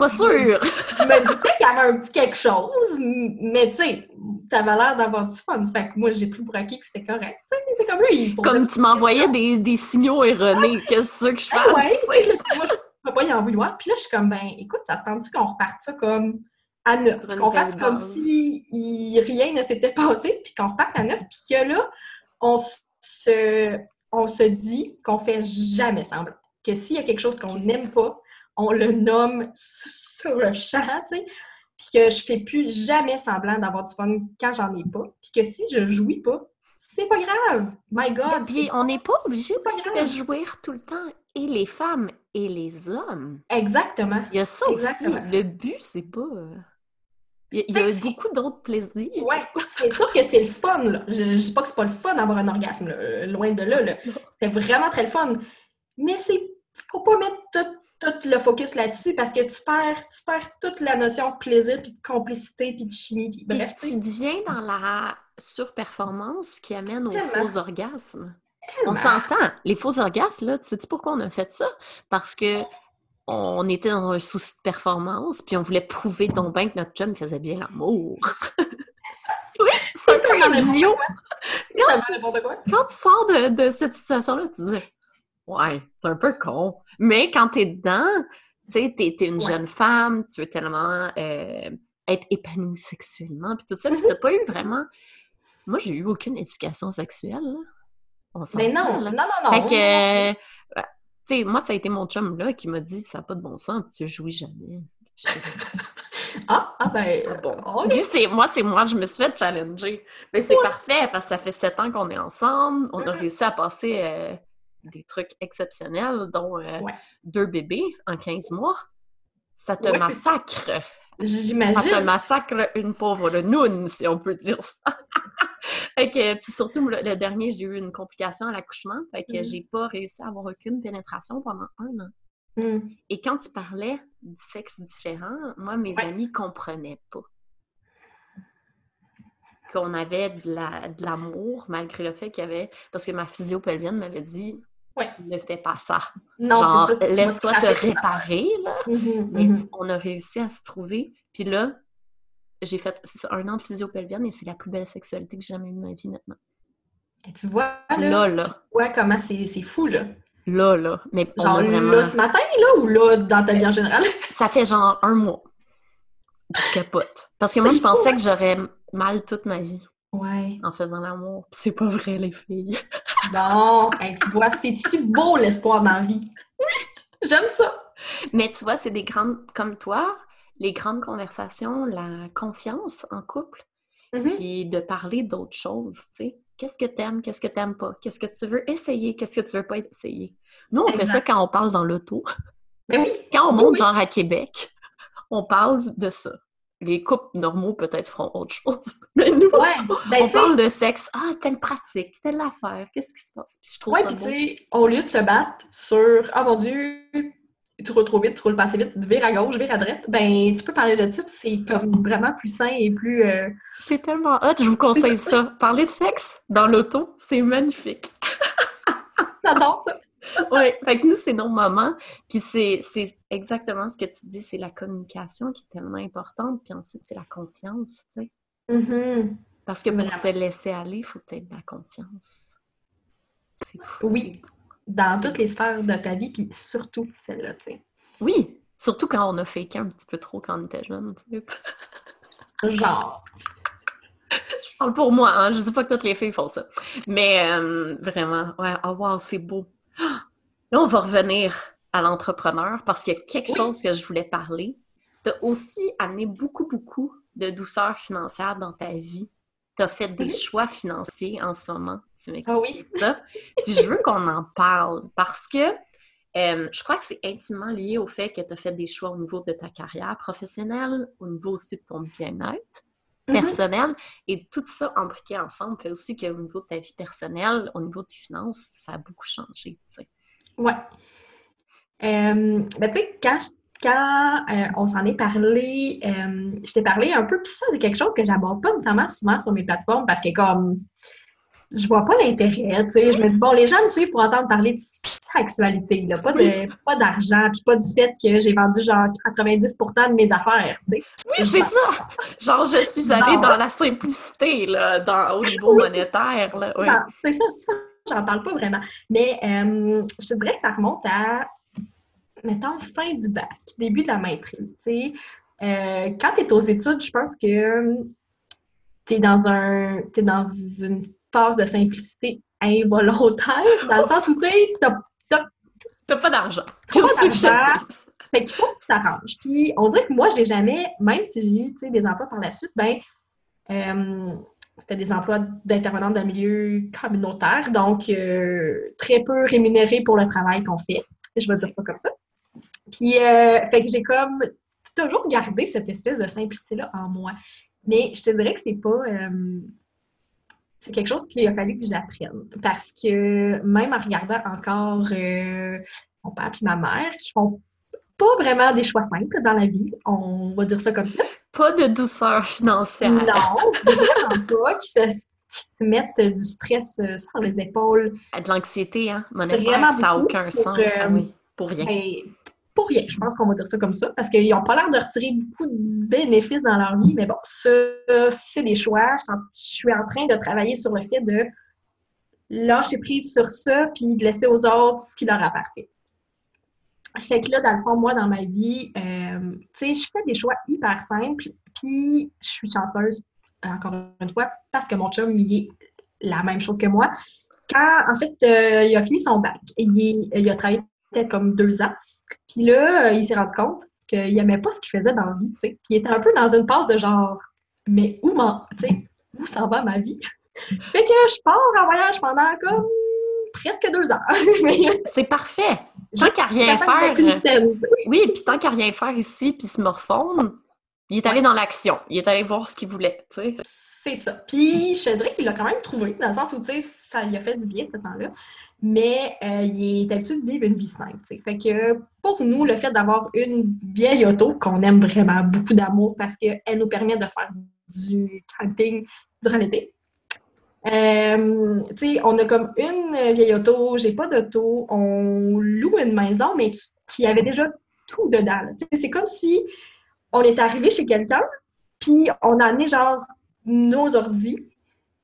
pas sûr! je me disais qu'il y avait un petit quelque chose, mais tu sais, t'avais l'air d'avoir du fun. Fait que moi, j'ai plus pour acquis que c'était correct. C'est comme lui, Comme tu m'envoyais des, des, signaux erronés, qu'est-ce que je ah fasse? ouais, ouais, moi, je peux pas y en vouloir. Puis là, je suis comme, ben, écoute, ça tu qu'on reparte ça comme à neuf? Qu'on fasse comme si rien ne s'était passé, puis qu'on reparte à neuf, puis que là, on se, on se dit qu'on fait jamais semblant. Que s'il y a quelque chose qu'on n'aime pas, on le nomme sur le champ, tu sais, puis que je fais plus jamais semblant d'avoir du fun quand j'en ai pas, puis que si je jouis pas, c'est pas grave. My God! Puis on n'est pas obligé de jouir tout le temps, et les femmes et les hommes. Exactement. Il y a ça aussi. Le but, c'est pas... Euh, il y a, beaucoup d'autres plaisirs. Oui, c'est sûr que c'est le fun. Là. Je ne dis pas que c'est pas le fun d'avoir un orgasme, loin de là. là. C'est vraiment très le fun. Mais c'est faut pas mettre tout tout le focus là-dessus parce que tu perds, tu perds toute la notion de plaisir, puis de complicité, puis de chimie. Puis bref, tu deviens dans la surperformance qui amène aux faux orgasmes. On s'entend. Les faux orgasmes, là, tu sais pourquoi on a fait ça? Parce que on était dans un souci de performance, puis on voulait prouver donc bien que notre chum faisait bien l'amour. oui, c'est un peu idiot. Quand, quand, tu sors de, de cette situation-là, tu dis Ouais, c'est un peu con. Mais quand t'es dedans, tu sais, t'es, une jeune femme, tu veux tellement euh, être épanouie sexuellement, puis tout ça, puis t'as pas eu vraiment... Moi, j'ai eu aucune éducation sexuelle, là. On Mais non, non, non, non. Fait que, euh, tu sais, moi, ça a été mon chum, là, qui m'a dit, ça n'a pas de bon sens, tu jouis jamais. ah, ah ben, ah bon. c'est, moi, c'est moi, je me suis fait challenger. Mais c'est parfait, parce que ça fait sept ans qu'on est ensemble, on a réussi à passer... Euh, des trucs exceptionnels, dont euh, Ouais. deux bébés en 15 mois. Ça te Ouais, massacre. Ça te J'imagine. massacre une pauvre noune, si on peut dire ça. fait que, puis surtout, le, le dernier, j'ai eu une complication à l'accouchement. Fait que Mhm. j'ai pas réussi à avoir aucune pénétration pendant un an. Hmm. Et quand tu parlais du sexe différent, moi, mes Ouais. amis comprenaient pas. Qu'on avait de la- de l'amour, malgré le fait qu'il y avait. Parce que ma physiopelvienne m'avait dit Ne fais pas ça. Non, c'est ça. laisse-toi te réparer, là. Mhm, Mais mhm. on a réussi à se trouver. Puis là, j'ai fait un an de physiopelvienne et c'est la plus belle sexualité que j'ai jamais eue de ma vie maintenant. Et tu vois, là, Là, là. tu vois comment c'est fou, là. Là, là. Mais Genre vraiment... là, ce matin, là, ou là, dans ta vie en général? Ça fait genre un mois. Je capote. Parce que moi, je pensais fou, que j'aurais mal toute ma vie Ouais. en faisant l'amour. C'est pas vrai, les filles. Hey, tu vois, c'est-tu beau l'espoir dans la vie? J'aime ça. Mais tu vois, c'est des grandes... Comme toi, les grandes conversations, la confiance en couple, Mhm. puis de parler d'autres choses, tu sais. Qu'est-ce que t'aimes, qu'est-ce que t'aimes pas? Qu'est-ce que tu veux essayer, qu'est-ce que tu veux pas essayer? Nous, on fait ça quand on parle dans l'auto. Oui, Quand on Oui, monte oui. genre à Québec, on parle de ça. Les couples normaux peut-être feront autre chose. Mais nous, ouais. Ben, on sais, parle de sexe. Ah, telle pratique, telle affaire, qu'est-ce qui se passe? Puis je trouve ouais, ça puis tu sais, au lieu de se battre sur « Ah mon Dieu, tu roules trop vite, tu roules pas assez vite, vire à gauche, vire à droite », ben, tu peux parler de ça, c'est comme vraiment plus sain et plus... euh, C'est tellement hot, je vous conseille ça. Parler de sexe dans l'auto, c'est magnifique. J'adore ça. Oui, fait que nous, c'est nos moments. Puis c'est exactement ce que tu dis, c'est la communication qui est tellement importante. Puis ensuite, c'est la confiance, tu sais. Mhm. Parce que pour Vraiment. se laisser aller, il faut peut-être de la confiance. C'est fou. Oui, dans toutes les sphères de ta vie, puis surtout celle-là, tu sais. Oui, surtout quand on a fait un petit peu trop quand on était jeune. tu sais. Genre. Je parle pour moi, hein? je dis pas que toutes les filles font ça. Mais euh, vraiment, ouais, oh wow, c'est beau. Là, on va revenir à l'entrepreneur parce qu'il y a quelque Oui. chose que je voulais parler. Tu as aussi amené beaucoup, beaucoup de douceur financière dans ta vie. Tu as fait des Mhm. choix financiers en ce moment. Tu m'expliques Ah oui. ça. Puis je veux qu'on en parle parce que euh, je crois que c'est intimement lié au fait que tu as fait des choix au niveau de ta carrière professionnelle, au niveau aussi de ton bien-être Mhm. personnel. Et tout ça embriqué ensemble fait aussi qu'au niveau de ta vie personnelle, au niveau de tes finances, ça a beaucoup changé. Ouais. Euh, ben, tu sais, quand, quand euh, on s'en est parlé, euh, je t'ai parlé un peu, puis ça, c'est quelque chose que j'aborde pas nécessairement souvent sur mes plateformes parce que, comme, je vois pas l'intérêt, tu sais. Je me dis, bon, les gens me suivent pour entendre parler de sexualité, là, pas de- pas d'argent, puis pas du fait que j'ai vendu, genre, 90% de mes affaires, tu sais. Oui, c'est ça! Genre, je suis allée Non. dans la simplicité, là, dans, au niveau Oui, c'est monétaire. Là. Oui. Non, c'est ça, ça, j'en parle pas vraiment. Mais euh, je te dirais que ça remonte à, mettons, fin du bac, début de la maîtrise. tu sais. Euh, quand tu es aux études, je pense que tu es dans un t'es dans une phase de simplicité involontaire, dans le sens où tu sais, t'as pas d'argent. T'as pas d'argent. fait qu'il faut que tu t'arranges. Puis on dirait que moi, je n'ai jamais, même si j'ai eu des emplois par la suite, ben euh, c'était des emplois d'intervenante d'un milieu communautaire, donc euh, très peu rémunérés pour le travail qu'on fait. Je vais dire ça comme ça. Puis, euh, fait que j'ai comme toujours gardé cette espèce de simplicité-là en moi. Mais je te dirais que c'est pas. euh, c'est quelque chose qu'il a fallu que j'apprenne. Parce que même en regardant encore mon père et ma mère, qui font pas vraiment des choix simples dans la vie, on va dire ça comme ça. Pas de douceur financière. Non, vraiment pas, qui se, qui se mettent du stress euh, sur les épaules. De l'anxiété, hein, monétaire, Vraiment ça n'a aucun pour, sens. euh, Ah oui, pour rien. Ben, pour rien, je pense qu'on va dire ça comme ça, parce qu'ils n'ont pas l'air de retirer beaucoup de bénéfices dans leur vie, mais bon, ça, c'est des choix. Je suis en- je suis en train de travailler sur le fait de lâcher prise sur ça, puis de laisser aux autres ce qui leur appartient. Fait que là, dans le fond, moi, dans ma vie, euh, tu sais, je fais des choix hyper simples, puis je suis chanceuse, encore une fois, parce que mon chum, il est la même chose que moi. Quand, en fait, euh, il a fini son bac, il, il a travaillé peut-être comme deux ans, puis là, euh, il s'est rendu compte qu'il n'aimait pas ce qu'il faisait dans la vie, tu sais. Puis il était un peu dans une passe de genre, mais où m'en, tu sais, où s'en va ma vie? fait que je pars en voyage pendant comme presque deux heures. c'est parfait. Tant qu'à rien faire. Euh, oui, puis tant qu'à rien faire ici, puis se morfondre, il est allé dans l'action. Il est allé voir ce qu'il voulait, tu sais. C'est ça. Puis je dirais qu'il l'a quand même trouvé, dans le sens où, tu sais, ça lui a fait du bien ce temps-là. Mais euh, il est habitué de vivre une vie simple, tu sais. Fait que pour nous, le fait d'avoir une vieille auto qu'on aime vraiment beaucoup d'amour parce qu'elle nous permet de faire du camping durant l'été, euh, on a comme une vieille auto, j'ai pas d'auto, on loue une maison, mais qui, avait déjà tout dedans. C'est comme si on est arrivé chez quelqu'un, puis on a amené genre nos ordis,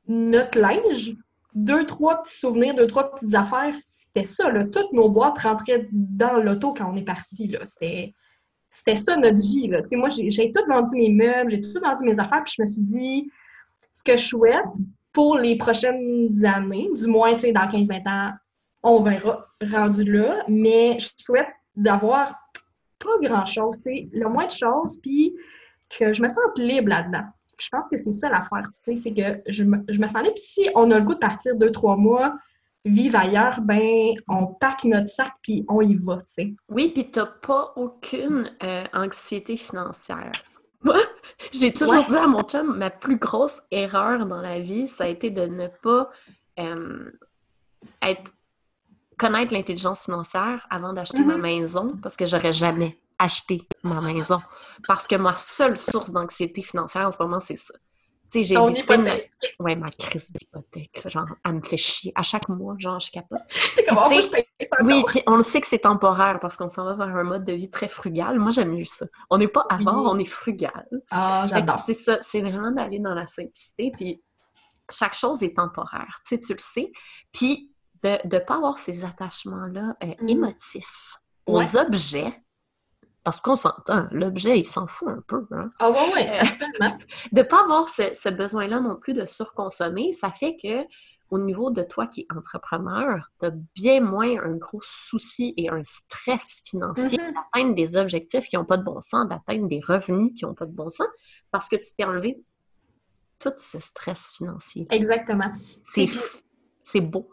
notre linge, deux, trois petits souvenirs, deux, trois petites affaires. C'était ça, là. Toutes nos boîtes rentraient dans l'auto quand on est parti, là. C'était, c'était ça notre vie, là. moi, j'ai tout vendu mes meubles, j'ai tout vendu mes affaires, puis je me suis dit, ce que je souhaite, pour les prochaines années, du moins, tu sais, dans 15-20 ans, on verra rendu là, mais je souhaite d'avoir pas grand-chose, c'est le moins de choses, puis que je me sente libre là-dedans. Je pense que c'est ça l'affaire, tu sais, c'est que je me, je me sens libre. Si on a le goût de partir deux, trois mois, vivre ailleurs, ben on pack notre sac puis on y va, tu sais. Oui, puis t'as pas aucune euh, anxiété financière. J'ai toujours dit à mon chum, ma plus grosse erreur dans la vie, ça a été de ne pas euh, être, connaître l'intelligence financière avant d'acheter ma mm-hmm. maison, parce que j'aurais jamais acheté ma maison. Parce que ma seule source d'anxiété financière en ce moment, c'est ça. Sais, j'ai décidé ma... Ouais, ma crise d'hypothèque, genre, elle me fait chier. À chaque mois, genre, je capote. Comment je paye ça Oui, puis on le sait que c'est temporaire parce qu'on s'en va vers un mode de vie très frugal. Moi, j'aime mieux ça. On n'est pas avant, on est frugal. Ah, j'adore. C'est ça, c'est vraiment d'aller dans la simplicité, puis chaque chose est temporaire, tu sais, tu le sais. Puis de ne pas avoir ces attachements-là euh, mm. émotifs aux objets, parce qu'on s'entend, l'objet, il s'en fout un peu. Hein? Ah oui, oui, euh, absolument. de ne pas avoir ce, besoin-là non plus de surconsommer, ça fait que au niveau de toi qui es entrepreneur, tu as bien moins un gros souci et un stress financier mm-hmm. d'atteindre des objectifs qui n'ont pas de bon sens, d'atteindre des revenus qui n'ont pas de bon sens, parce que tu t'es enlevé tout ce stress financier. Exactement. C'est beau.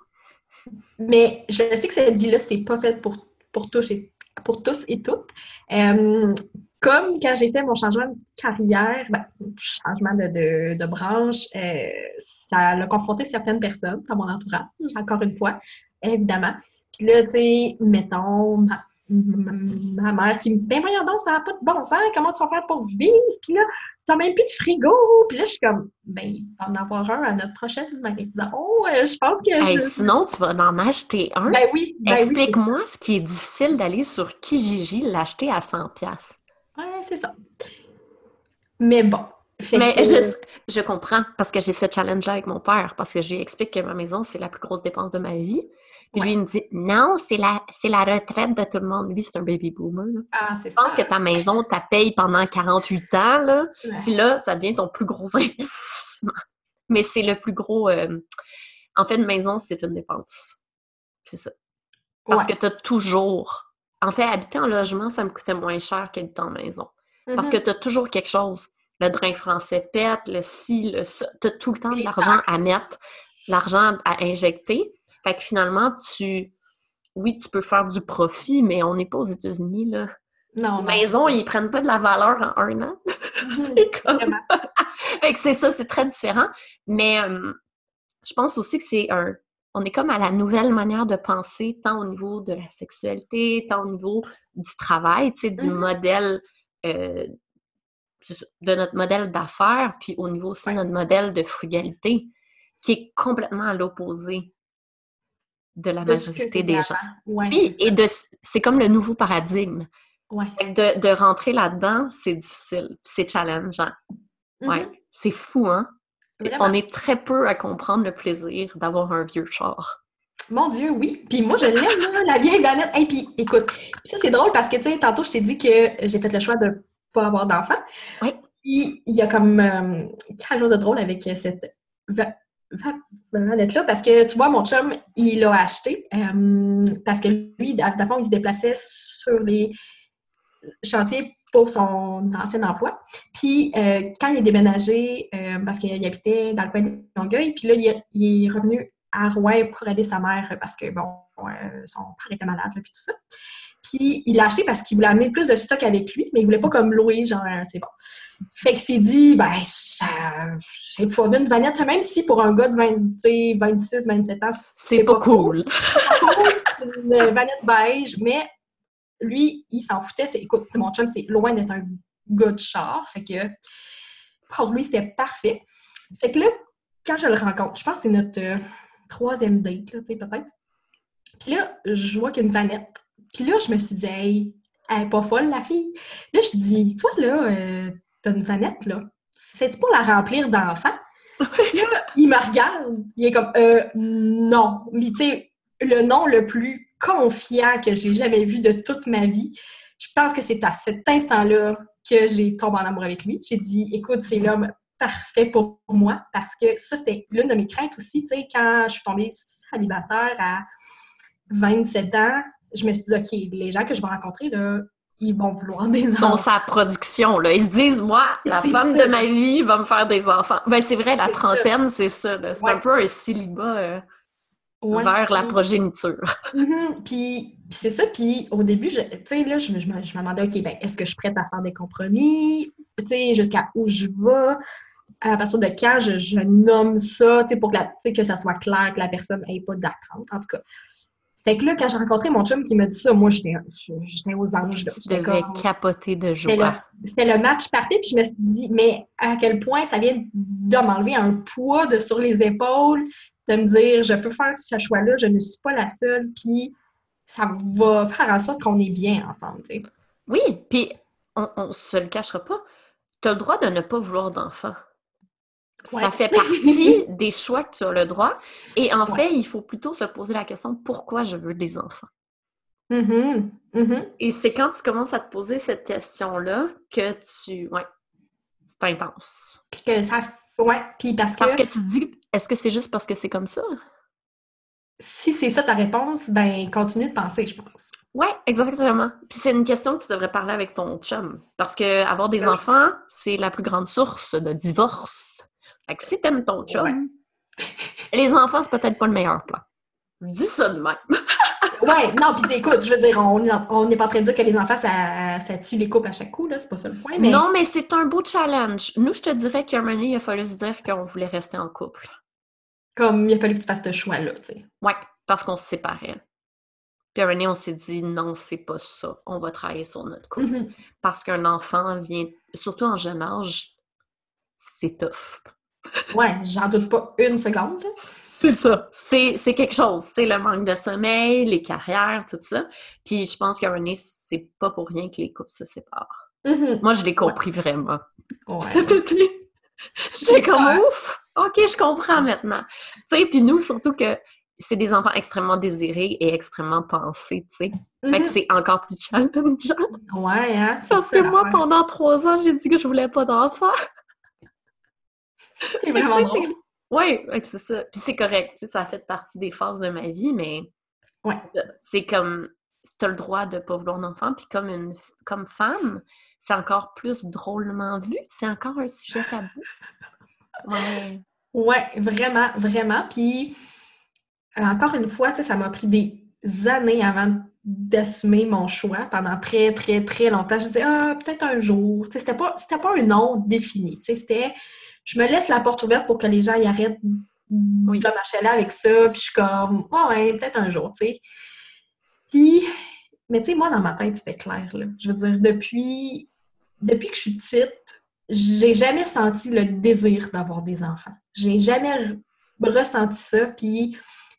Mais je sais que cette vie-là, c'est pas fait pour, pour tous et pour tous et toutes. Euh, comme quand j'ai fait mon changement de carrière, ben, changement de, branche, euh, ça a confronté certaines personnes dans mon entourage, encore une fois, évidemment. Puis là, tu sais, mettons, ma, mère qui me dit Ben voyons donc, ça n'a pas de bon sens, comment tu vas faire pour vivre? Puis là, t'as même plus de frigo. Puis là, je suis comme Ben, il va en avoir un à notre prochaine maison. Euh, je pense que. Sinon, tu vas en acheter un. Ben oui. Ben Explique-moi ce qui est difficile d'aller sur Kijiji l'acheter à 100$. Ouais, c'est ça. Mais bon. Mais je, je, comprends parce que j'ai ce challenge-là avec mon père parce que je lui explique que ma maison, c'est la plus grosse dépense de ma vie. Puis lui, il me dit Non, c'est la, c'est la retraite de tout le monde. Lui, c'est un baby boomer. Ah, c'est Je pense que ta maison, tu payes pendant 48 ans. Là. Puis là, ça devient ton plus gros investissement. Mais c'est le plus gros. Euh, en fait, une maison, c'est une dépense. C'est ça. Parce que tu as toujours. En fait, habiter en logement, ça me coûtait moins cher qu'habiter en maison. Parce que mm-hmm. tu as toujours quelque chose. Le drain français pète, le ci, le ça. Tu as tout le temps de l'argent à mettre, l'argent à injecter. Fait que finalement, tu. Oui, tu peux faire du profit, mais on n'est pas aux États-Unis, là. Non, Maison, ils prennent pas de la valeur en un an. c'est comme. fait que c'est ça, c'est très différent. Mais euh, je pense aussi que c'est un. On est comme à la nouvelle manière de penser, tant au niveau de la sexualité, tant au niveau du travail, tu sais, du mm-hmm. modèle. Euh, de notre modèle d'affaires, puis au niveau aussi de notre modèle de frugalité, qui est complètement à l'opposé de la majorité des gens. oui, et de c'est comme le nouveau paradigme. Ouais. De, de, rentrer là-dedans, c'est difficile, c'est challengeant. Ouais, mm-hmm. c'est fou, hein? On est très peu à comprendre le plaisir d'avoir un vieux char. Mon Dieu, oui. Puis moi, je l'aime, la vieille vanette. Et puis, écoute, ça, c'est drôle parce que, tu sais, tantôt, je t'ai dit que j'ai fait le choix de ne pas avoir d'enfant. Oui. Puis, il y a comme euh, quelque chose de drôle avec cette d'être là parce que tu vois, mon chum, il l'a acheté euh, parce que lui, d'abord, il se déplaçait sur les chantiers pour son ancien emploi. Puis euh, quand il est déménagé, euh, parce qu'il habitait dans le coin de Longueuil, puis là, il est, revenu à Rouen pour aider sa mère parce que, bon, son père était malade, puis tout ça. Puis il l'a acheté parce qu'il voulait amener plus de stock avec lui, mais il voulait pas comme louer, genre, c'est bon. Fait qu'il s'est dit, ben, ça, c'est faut une vanette, même si pour un gars de 26, 27 ans, c'est pas, cool. c'est une vanette beige, mais lui, il s'en foutait. Écoute, mon chum, c'est loin d'être un gars de char, fait que pour lui, c'était parfait. Fait que là, quand je le rencontre, je pense que c'est notre euh, troisième date, tu sais, peut-être. Puis là, je vois qu'il y a une vanette puis là, je me suis dit, hey, elle est pas folle, la fille. Là, je dis, toi, là, euh, t'as une vanette, là. C'est pour la remplir d'enfants? là, il me regarde, il est comme, euh, non. Mais tu sais, le nom le plus confiant que j'ai jamais vu de toute ma vie. Je pense que c'est à cet instant-là que j'ai tombé en amour avec lui. J'ai dit, écoute, c'est l'homme parfait pour moi parce que ça, c'était l'une de mes craintes aussi. Tu sais, quand je suis tombée célibataire à 27 ans, je me suis dit, OK, les gens que je vais rencontrer, là, ils vont vouloir des enfants. Ils sont sa production, là. Ils se disent, moi, la femme de ma vie va me faire des enfants. Ben, c'est vrai, la trentaine, c'est ça, C'est un peu un célibat euh, vers la progéniture. Mm-hmm. Puis, c'est ça. Puis, au début, tu sais, là, je, je, me demandais, OK, ben, est-ce que je suis prête à faire des compromis? Tu sais, jusqu'à où je vais? À partir de quand je, nomme ça, tu sais, pour que, la, que ça soit clair, que la personne n'ait pas d'attente. En tout cas, fait que là, quand j'ai rencontré mon chum qui m'a dit ça, moi, j'étais aux anges. Tu devais capoter de joie. C'était le, match parfait, puis je me suis dit, mais à quel point ça vient de m'enlever un poids de sur les épaules, de me dire, je peux faire ce choix-là, je ne suis pas la seule, puis ça va faire en sorte qu'on est bien ensemble. Oui, puis on ne se le cachera pas, tu as le droit de ne pas vouloir d'enfant. Ça fait partie des choix que tu as le droit. Et en fait, il faut plutôt se poser la question pourquoi je veux des enfants? Mm-hmm. Mm-hmm. Et c'est quand tu commences à te poser cette question-là que tu. Ouais, c'est intense. Que ça. Ouais, puis parce que. Parce que tu te dis, est-ce que c'est juste parce que c'est comme ça? Si c'est ça ta réponse, ben continue de penser, je pense. Oui, exactement. Puis c'est une question que tu devrais parler avec ton chum. Parce que avoir des ben enfants, c'est la plus grande source de divorce fait que si t'aimes ton chum, les enfants, c'est peut-être pas le meilleur plan. dis ça de même. ouais, non, puis écoute, je veux dire, on n'est pas en train de dire que les enfants, ça, ça tue les couples à chaque coup, là, c'est pas ça le point. Mais... Non, mais c'est un beau challenge. Nous, je te dirais qu'à un moment donné, il a fallu se dire qu'on voulait rester en couple. Comme il a fallu que tu fasses ce choix-là, tu sais. Ouais, parce qu'on se séparait. Puis à un moment donné, on s'est dit non, c'est pas ça. On va travailler sur notre couple. Mm-hmm. Parce qu'un enfant vient, surtout en jeune âge, c'est tough. Ouais, j'en doute pas une seconde. C'est ça. C'est quelque chose. Sais, le manque de sommeil, les carrières, tout ça. Puis je pense que René, c'est pas pour rien que les couples se séparent. Mm-hmm. Moi, je l'ai compris vraiment. Ouais. Cet été. J'étais comme ouf! OK, je comprends maintenant. Tu sais, puis nous, surtout que c'est des enfants extrêmement désirés et extrêmement pensés, tu sais. Fait que mm-hmm. c'est encore plus challengeant. Ouais, hein? Parce que moi, pendant trois ans, j'ai dit que je voulais pas d'enfants. C'est vraiment drôle. Oui, c'est ça. Puis c'est correct, ça a fait partie des phases de ma vie, mais ouais. c'est comme, tu as le droit de ne pas vouloir d'enfant, puis comme, une, comme femme, c'est encore plus drôlement vu, c'est encore un sujet tabou. Ouais. Ouais, vraiment, vraiment. Puis, encore une fois, ça m'a pris des années avant d'assumer mon choix pendant très, très, très longtemps. Je disais, ah, peut-être un jour. C'était pas, pas un nom défini. C'était je me laisse la porte ouverte pour que les gens y arrêtent oui. de marcher là avec ça. Puis je suis comme, oh, ouais, peut-être un jour, tu sais. Puis, mais tu sais, moi, dans ma tête, c'était clair, là. Je veux dire, depuis, depuis que je suis petite, j'ai jamais senti le désir d'avoir des enfants. J'ai jamais ressenti ça. Puis,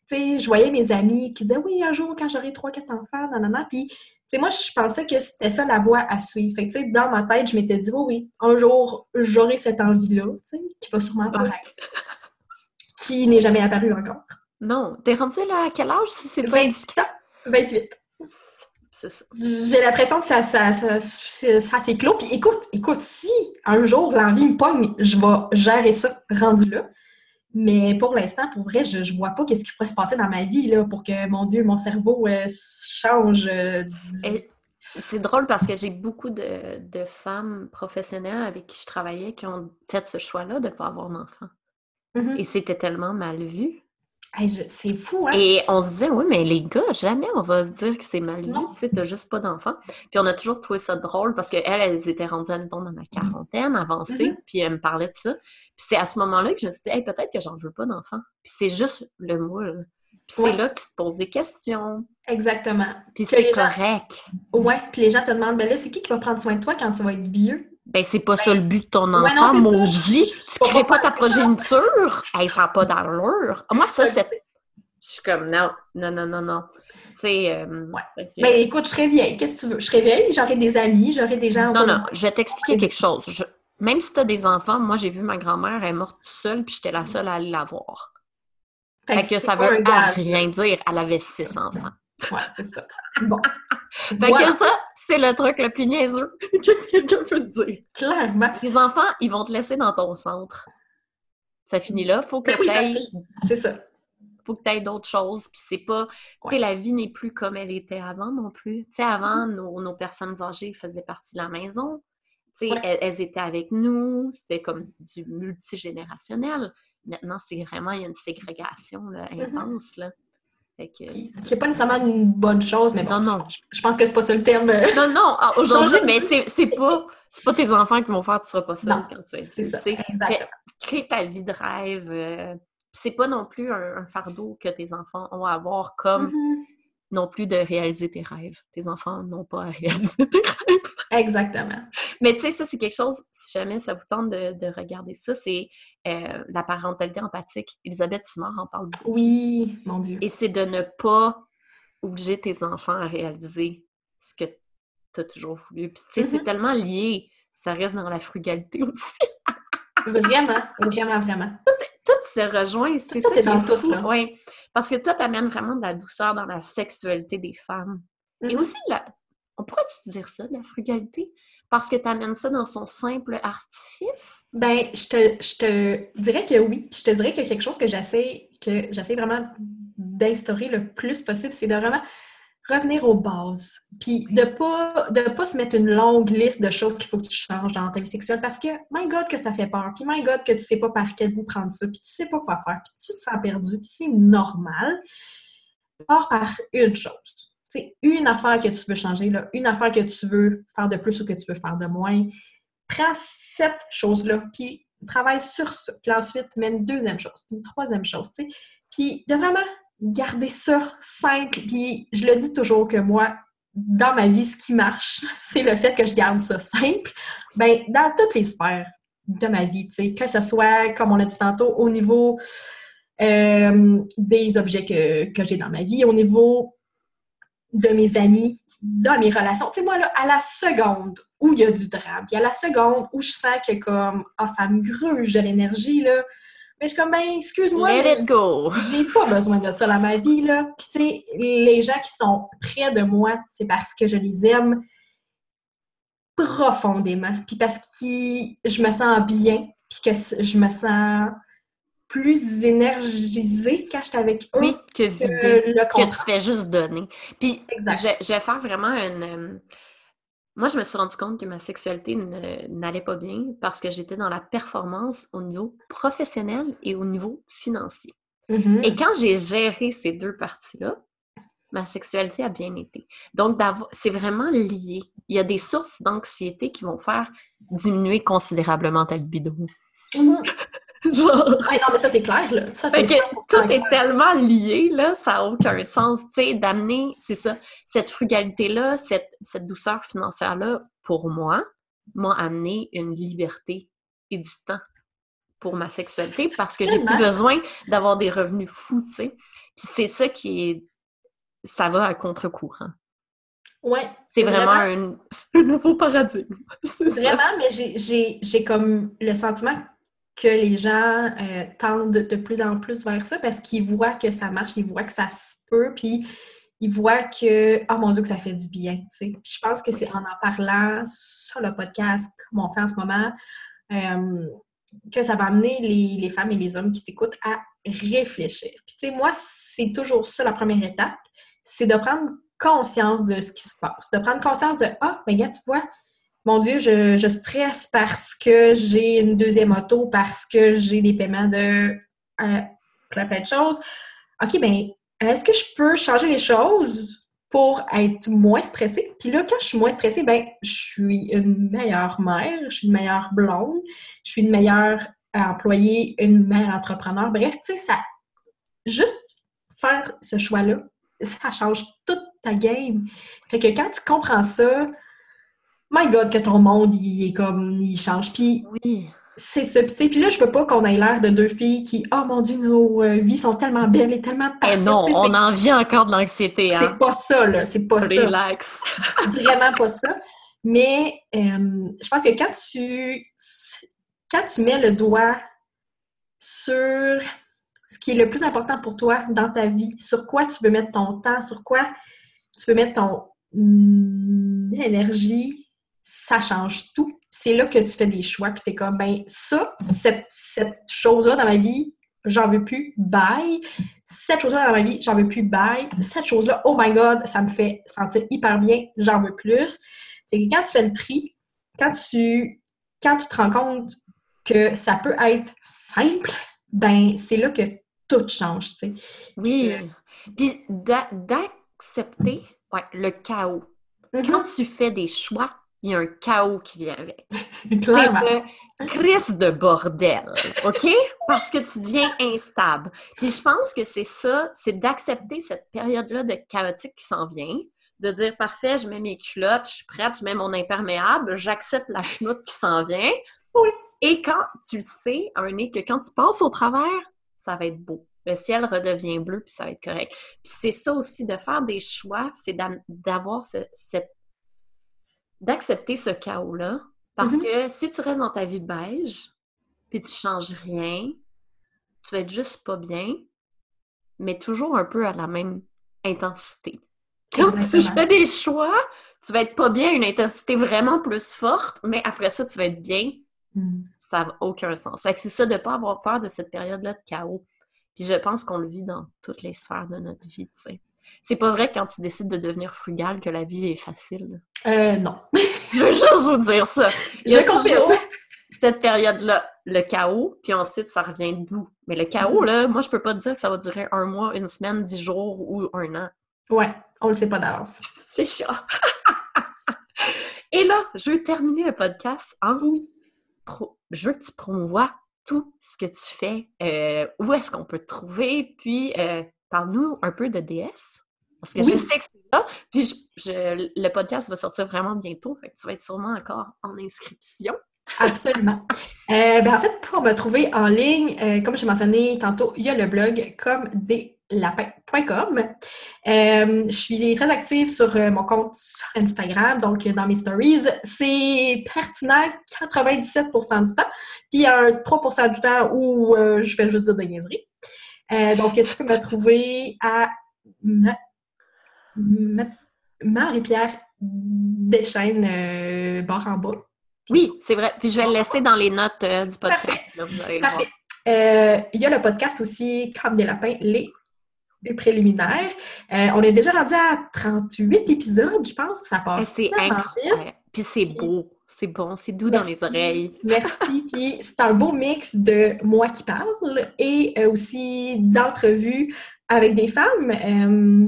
tu sais, je voyais mes amis qui disaient, oui, un jour, quand j'aurai trois, quatre enfants, nanana. Puis, sais, moi, je pensais que c'était ça la voie à suivre. Fait que, tu sais, dans ma tête, je m'étais dit, oh, oui, un jour, j'aurai cette envie-là, tu sais, qui va sûrement apparaître. qui n'est jamais apparue encore. Non. T'es rendu là à quel âge, si c'est pas indiscret? 28. J'ai l'impression que ça, ça, ça, ça s'est clos. Puis écoute, écoute, si un jour l'envie me pogne, je vais gérer ça rendu là. Mais pour l'instant, pour vrai, je ne vois pas qu'est-ce qui pourrait se passer dans ma vie là, pour que, mon Dieu, mon cerveau euh, change. Euh, c'est drôle parce que j'ai beaucoup de, femmes professionnelles avec qui je travaillais qui ont fait ce choix-là de ne pas avoir d'enfant. Mm-hmm. Et c'était tellement mal vu. C'est fou, hein? Et on se disait, oui, mais les gars, jamais on va se dire que c'est mal vu. Tu sais, t'as juste pas d'enfants. Puis on a toujours trouvé ça drôle parce qu'elles, elles étaient rendues, admettons, dans ma quarantaine, avancée, Mm-hmm. puis elles me parlaient de ça. Puis c'est à ce moment-là que je me suis dit, hey, peut-être que j'en veux pas d'enfants. Puis c'est juste le moule. Puis c'est là que tu te poses des questions. Exactement. Puis c'est les gens- correct. Ouais, puis les gens te demandent, ben là, c'est qui qui va prendre soin de toi quand tu vas être vieux? Ben, c'est pas ça le but de ton enfant, maudit. Tu crées pas pas ta progéniture. Hey, ça n'a pas d'allure. Moi, ça, c'est. Je suis comme, non, non, non, non, non. Tu sais. euh, Ouais. Ben écoute, je serais vieille. Qu'est-ce que tu veux? Je serais vieille, j'aurais des amis, j'aurais des gens. Non, non, je vais t'expliquer quelque chose. Je- Même si tu as des enfants, moi, j'ai vu ma grand-mère, elle est morte toute seule, puis j'étais la seule à aller la voir. Fait que ça veut rien dire. Elle avait six enfants. Ouais, c'est ça. Bon. Fait Voilà, que ça, c'est le truc le plus niaiseux que quelqu'un peut te dire? clairement. Les enfants, ils vont te laisser dans ton centre. Ça finit là. Faut que Ben oui, que c'est ça. faut que tu aies d'autres choses. Puis c'est pas. Tu sais, la vie n'est plus comme elle était avant non plus. Tu sais, avant, nos, nos personnes âgées faisaient partie de la maison. Tu sais, Ouais. elles, elles étaient avec nous. C'était comme du multigénérationnel. Maintenant, c'est vraiment, il y a une ségrégation là, intense. Là. Fait que- Qui n'est pas nécessairement une bonne chose, mais bon, Non, non. Je, je pense que c'est pas ça le terme. Non, non, ah, aujourd'hui, mais c'est pas, pas tes enfants qui vont faire, tu seras pas seul Non, quand tu être C'est ça, exactement. Crée ta vie de rêve. euh, c'est pas non plus un, un fardeau que tes enfants ont à avoir comme Mhm. Non plus de réaliser tes rêves. Tes enfants n'ont pas à réaliser tes rêves. Exactement. Mais tu sais, ça, c'est quelque chose, si jamais ça vous tente de, de regarder ça, c'est euh, la parentalité empathique. Elisabeth Simard en parle beaucoup. Oui, mon Dieu. Et c'est de ne pas obliger tes enfants à réaliser ce que tu as toujours voulu. Puis tu sais, c'est Mhm. tellement lié. Ça reste dans la frugalité aussi. Vraiment, vraiment, vraiment. tout se rejoint. C'est Tout ça est qui dans est tout, là. Ouais. Parce que toi, tu amènes vraiment de la douceur dans la sexualité des femmes. Et Mhm. aussi, la... on pourrait-tu dire ça, la frugalité? Parce que tu amènes ça dans son simple artifice? Ben, je te, je te dirais que oui. Puis je te dirais que quelque chose que j'essaie que j'essaie vraiment d'instaurer le plus possible, c'est de vraiment revenir aux bases. Puis de pas de pas se mettre une longue liste de choses qu'il faut que tu changes dans ta vie sexuelle parce que my God que ça fait peur. Puis my God que tu sais pas par quel bout prendre ça. Puis tu sais pas quoi faire. Puis tu te sens perdu. Puis c'est normal. Pars par une chose. C'est une affaire que tu veux changer, là, une affaire que tu veux faire de plus ou que tu veux faire de moins prends cette chose-là, puis travaille sur ça. Puis ensuite, mets une deuxième chose, une troisième chose, tu sais. Puis de vraiment garder ça simple. Puis je le dis toujours que moi, dans ma vie, ce qui marche, c'est le fait que je garde ça simple. Ben, dans toutes les sphères de ma vie, que ce soit, comme on l'a dit tantôt, au niveau euh, des objets que, que j'ai dans ma vie, au niveau de mes amis, dans mes relations. Tu sais, moi, là, à la seconde où il y a du drame, puis à la seconde où je sens que comme, ah, ça me gruge de l'énergie, là, mais je suis comme, ben, excuse-moi, Let mais it go! j'ai pas besoin de ça dans ma vie, là. Puis, tu sais, les gens qui sont près de moi, c'est parce que je les aime profondément. Puis parce que je me sens bien, puis que je me sens plus énergisée quand je suis avec eux Oui, que que le Que tu fais juste donner. Puis, je, je vais faire vraiment une. Moi, je me suis rendu compte que ma sexualité n'allait pas bien parce que j'étais dans la performance au niveau professionnel et au niveau financier. Mhm. Et quand j'ai géré ces deux parties-là, ma sexualité a bien été. Donc, c'est vraiment lié. Il y a des sources d'anxiété qui vont faire diminuer considérablement ta libido. Mhm. Genre, Ouais, non, mais ça, c'est clair, là. Ça, fait c'est que 100% tout est clair. tellement lié, là, ça n'a aucun sens. Tu sais, d'amener, c'est ça, cette frugalité-là, cette, cette douceur financière-là, pour moi, m'a amené une liberté et du temps pour ma sexualité parce que j'ai plus besoin d'avoir des revenus fous, tu sais. Puis c'est ça qui est. Ça va à contre-courant. Ouais. C'est vraiment, un, nouveau paradigme. C'est ça. Vraiment, mais j'ai comme le sentiment que les gens euh, tendent de, plus en plus vers ça parce qu'ils voient que ça marche, ils voient que ça se peut, puis ils voient que, oh mon Dieu, que ça fait du bien, je pense que c'est en en parlant sur le podcast, comme on fait en ce moment, euh, que ça va amener les, femmes et les hommes qui t'écoutent à réfléchir. Puis tu sais, moi, c'est toujours ça la première étape, c'est de prendre conscience de ce qui se passe, de prendre conscience de, ah, mais gars, tu vois, mon Dieu, je, je stresse parce que j'ai une deuxième auto, parce que j'ai des paiements de euh, plein, plein de choses. OK, ben est-ce que je peux changer les choses pour être moins stressée? Puis là, quand je suis moins stressée, ben je suis une meilleure mère, je suis une meilleure blonde, je suis une meilleure employée, une mère entrepreneur. Bref, tu sais, ça... Juste faire ce choix-là, ça change toute ta game. Fait que quand tu comprends ça, my God, que ton monde, il est comme, il change. Puis, oui. c'est ça. Puis là, je veux pas qu'on ait l'air de deux filles qui, oh mon Dieu, nos euh, vies sont tellement belles et tellement eh parfaites. non, on en vit encore de l'anxiété. Hein? C'est pas ça, là. C'est pas ça. Relax. Vraiment pas ça. Mais euh, je pense que quand tu, quand tu mets le doigt sur ce qui est le plus important pour toi dans ta vie, sur quoi tu veux mettre ton temps, sur quoi tu veux mettre ton mm, énergie, ça change tout. C'est là que tu fais des choix, puis es comme, ben ça, cette, cette chose-là dans ma vie, j'en veux plus, bye. Cette chose-là dans ma vie, j'en veux plus, bye. Cette chose-là, oh my God, ça me fait sentir hyper bien, j'en veux plus. Fait que quand tu fais le tri, quand tu, quand tu te rends compte que ça peut être simple, ben c'est là que tout change, tu sais. Oui. Puis d'accepter ouais, le chaos. Mm-hmm. Quand tu fais des choix, il y a un chaos qui vient avec. C'est de crise de bordel, OK? Parce que tu deviens instable. Puis je pense que c'est ça, c'est d'accepter cette période-là de chaotique qui s'en vient, de dire parfait, je mets mes culottes, je suis prête, je mets mon imperméable, j'accepte la chenoute qui s'en vient. Oui. Et quand tu le sais, un que quand tu passes au travers, ça va être beau. Le ciel redevient bleu, puis ça va être correct. Puis c'est ça aussi, de faire des choix, c'est d'avoir cette... d'accepter ce chaos-là. Parce mm-hmm. que si tu restes dans ta vie beige, puis tu changes rien, tu vas être juste pas bien, mais toujours un peu à la même intensité. Quand tu fais des choix, tu vas être pas bien à une intensité vraiment plus forte, mais après ça, tu vas être bien. Mm. Ça n'a aucun sens. C'est ça de ne pas avoir peur de cette période-là de chaos. Puis je pense qu'on le vit dans toutes les sphères de notre vie, tu sais. C'est pas vrai quand tu décides de devenir frugal que la vie est facile. Euh, non. je veux juste vous dire ça. Je confirme. Cette période-là, le chaos, puis ensuite ça revient doux. Mais le chaos, là, moi je peux pas te dire que ça va durer un mois, une semaine, dix jours ou un an. Ouais, on le sait pas d'avance. C'est chiant. Et là, je veux terminer le podcast en je veux que tu promouvoies tout ce que tu fais. Euh, où est-ce qu'on peut te trouver? Puis, euh, parle-nous un peu de DS. Parce que je sais que c'est là. Puis, le podcast va sortir vraiment bientôt. Fait que tu vas être sûrement encore en inscription. Absolument. Euh, ben, en fait, pour me trouver en ligne, comme j'ai mentionné tantôt, il y a le blog comme des. Euh, je suis très active sur euh, mon compte sur Instagram, donc dans mes stories. C'est pertinent 97% du temps, puis il y a un 3% du temps où euh, je fais juste dire des niaiseries. Donc, tu peux me trouver à Marie-Pierre Deschaines, barre en bas. Oui, c'est vrai. Puis je vais le laisser dans les notes du podcast. Parfait. il y a le podcast aussi, Comme des lapins, les préliminaires. Euh, on est déjà rendu à 38 épisodes, je pense. Ça passe. C'est incroyable. Puis c'est beau. C'est bon, c'est doux dans les oreilles. Merci. Puis c'est un beau mix de moi qui parle et euh, aussi d'entrevues avec des femmes euh,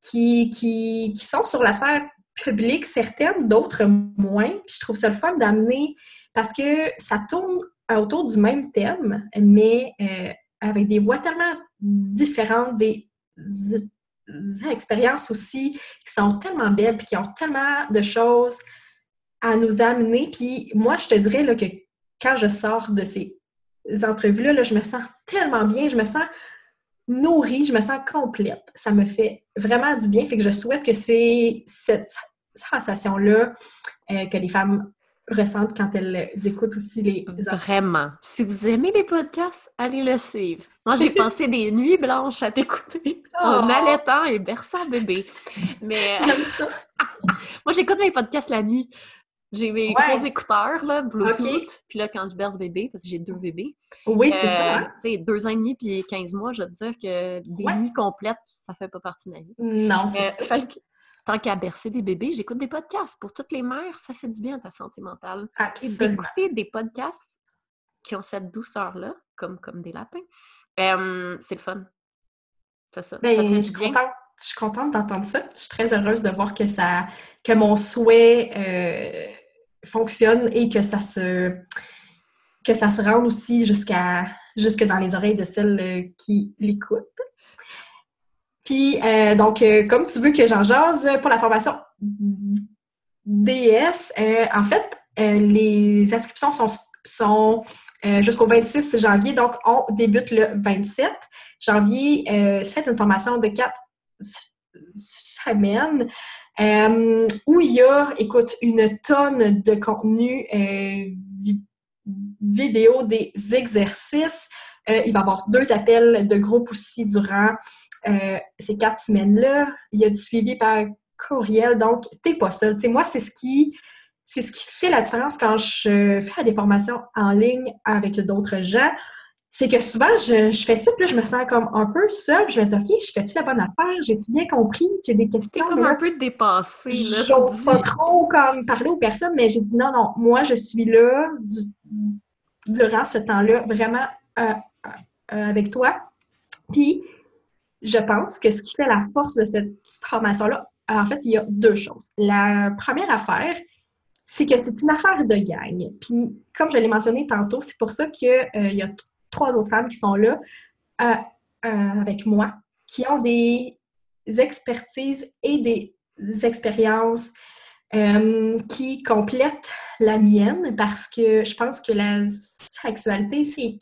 qui, qui, qui, sont sur la sphère publique, certaines, d'autres moins. Puis je trouve ça le fun d'amener parce que ça tourne autour du même thème, mais avec des voix tellement différentes, des expériences aussi qui sont tellement belles, puis qui ont tellement de choses à nous amener. Puis moi, je te dirais là, que quand je sors de ces entrevues-là, là, je me sens tellement bien, je me sens nourrie, je me sens complète. Ça me fait vraiment du bien. Fait que je souhaite que c'est cette sensation-là euh, que les femmes ressentent quand elles écoutent aussi les... Vraiment. Si vous aimez les podcasts, allez le suivre. Moi, j'ai passé des nuits blanches à t'écouter en oh! allaitant et berçant bébé. Mais... J'aime ça. Moi, j'écoute mes podcasts la nuit. J'ai mes gros écouteurs, là, Bluetooth. Puis là, quand je berce bébé, parce que j'ai deux bébés. Oui, c'est ça. Euh, tu sais, deux ans et demi puis 15 mois, je veux te dire que des nuits complètes, ça fait pas partie de ma vie. Non, c'est ça tant qu'à bercer des bébés, j'écoute des podcasts. Pour toutes les mères, ça fait du bien à ta santé mentale. Absolument. D'écouter des podcasts qui ont cette douceur-là, comme, comme des lapins, euh, c'est le fun. C'est ça. Ben, ça fait je, suis contente, je suis contente d'entendre ça. Je suis très heureuse de voir que ça, que mon souhait euh, fonctionne et que ça se, que ça se rende aussi jusqu'à, jusque dans les oreilles de celles euh, qui l'écoutent. Puis, euh, donc, euh, comme tu veux que j'en jase pour la formation DS, en fait, les inscriptions sont, sont jusqu'au 26 janvier, donc on débute le 27 janvier. C'est une formation de quatre semaines euh, où il y a, écoute, une tonne de contenu euh, vi- vidéo, des exercices. Euh, il va y avoir deux appels de groupe aussi durant ces quatre semaines-là. Il y a du suivi par courriel, donc t'es pas seul. Tu sais, moi, c'est ce qui c'est ce qui fait la différence quand je fais des formations en ligne avec d'autres gens. C'est que souvent, je, je fais ça, puis là, je me sens comme un peu seule. puis Je me dis, OK, je fais-tu la bonne affaire? J'ai-tu bien compris? J'ai des T'es questions. comme mais là, un peu dépassé, là. tu J'ose dis. pas trop comme parler aux personnes, mais j'ai dit non, non, moi je suis là du- durant ce temps-là, vraiment euh, euh, avec toi. Puis je pense que ce qui fait la force de cette formation-là, en fait, il y a deux choses. La première affaire, c'est que c'est une affaire de gang. Puis, comme je l'ai mentionné tantôt, c'est pour ça qu'il y a trois autres femmes qui sont là euh, euh, avec moi, qui ont des expertises et des expériences euh, qui complètent la mienne parce que je pense que la sexualité, c'est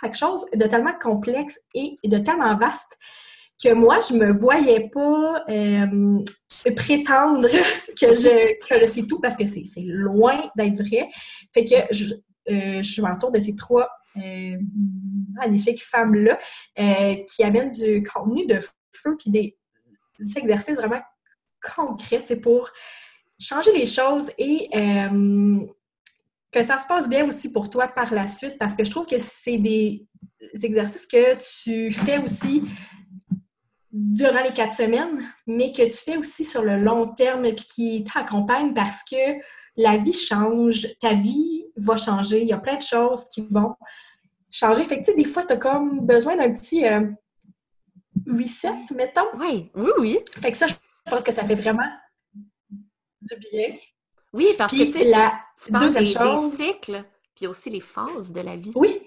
quelque chose de tellement complexe et de tellement vaste que moi, je me voyais pas prétendre que je, que sais tout parce que c'est loin d'être vrai. Fait que je, je m'entoure de ces trois euh, magnifiques femmes-là euh, qui amènent du contenu de feu puis des, des exercices vraiment concrets pour changer les choses et euh, que ça se passe bien aussi pour toi par la suite parce que je trouve que c'est des exercices que tu fais aussi durant les quatre semaines, mais que tu fais aussi sur le long terme et qui t'accompagnent parce que la vie change, ta vie va changer, il y a plein de choses qui vont changer. Fait que, tu sais, des fois, tu as comme besoin d'un petit euh, reset, mettons. Oui, oui, oui. Fait que ça, je pense que ça fait vraiment du bien. Oui, parce Puis que la tu deuxième chose... cycles, puis aussi les phases de la vie. Oui,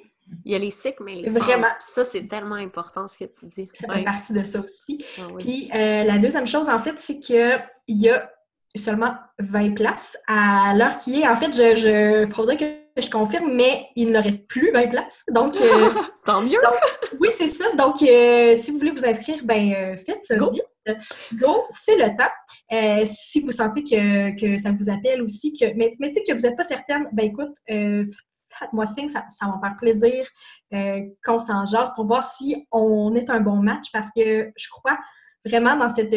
Il y a les cycles, mais les Vraiment. phases. Ça, c'est tellement important ce que tu dis. ça Ouais. fait partie de ça aussi. Ah oui. Puis euh, la deuxième chose, en fait, c'est qu'il y a seulement 20 places à l'heure qui est. En fait, je, je faudrait que je confirme, mais il ne reste plus 20 places. Donc, euh, Tant mieux! oui, c'est ça. Donc, euh, si vous voulez vous inscrire, ben euh, faites ça Go. vite. Go, c'est le temps. Si vous sentez que, que ça vous appelle aussi, que, mais, mais tu sais que vous n'êtes pas certaine, ben écoute, faites-moi signe, ça, ça va me faire plaisir qu'on s'en jase pour voir si on est un bon match parce que je crois vraiment dans cette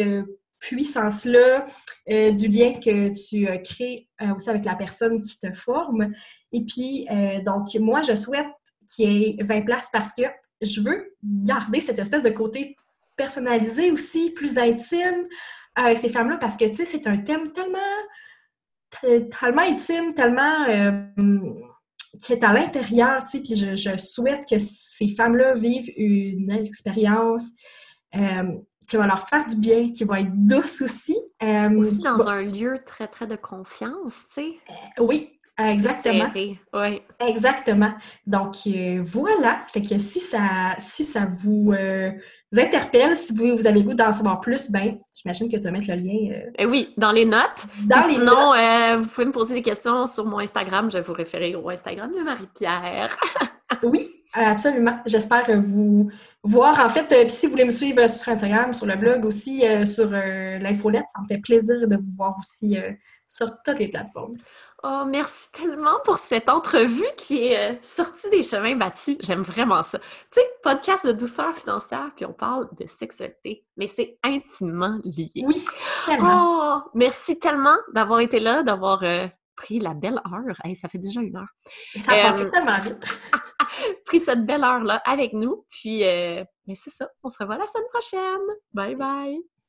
puissance-là euh, du lien que tu euh, crées euh, aussi avec la personne qui te forme. Et puis, donc, moi, je souhaite qu'il y ait 20 places parce que je veux garder cette espèce de côté personnalisé aussi, plus intime avec ces femmes-là parce que, tu sais, c'est un thème tellement, te- tellement intime, tellement qui est à l'intérieur, tu sais, puis je, souhaite que ces femmes-là vivent une expérience qui va leur faire du bien, qui va être douce aussi. euh, Aussi dans va- un lieu très, très de confiance, tu sais. Oui, exactement. Ouais. Exactement. Donc euh, voilà. Fait que si ça, si ça vous, euh, vous interpelle, si vous, vous avez le goût d'en savoir plus, ben, j'imagine que tu vas mettre le lien euh, Eh oui, dans les notes. dans Puis les sinon, vous pouvez me poser des questions sur mon Instagram. Je vais vous référer au Instagram de Marie-Pierre. Oui, absolument. J'espère vous voir. En fait, si vous voulez me suivre sur Instagram, sur le blog aussi, sur l'infolette, ça me fait plaisir de vous voir aussi sur toutes les plateformes. Oh, merci tellement pour cette entrevue qui est euh, sortie des chemins battus. J'aime vraiment ça. Tu sais, podcast de douceur financière, puis on parle de sexualité, mais c'est intimement lié. Oui, tellement. Oh, merci tellement d'avoir été là, d'avoir euh, pris la belle heure. Hey, ça fait déjà une heure. ça a passé euh, tellement vite. Pris cette belle heure-là avec nous. Puis, mais c'est ça. On se revoit la semaine prochaine. Bye bye.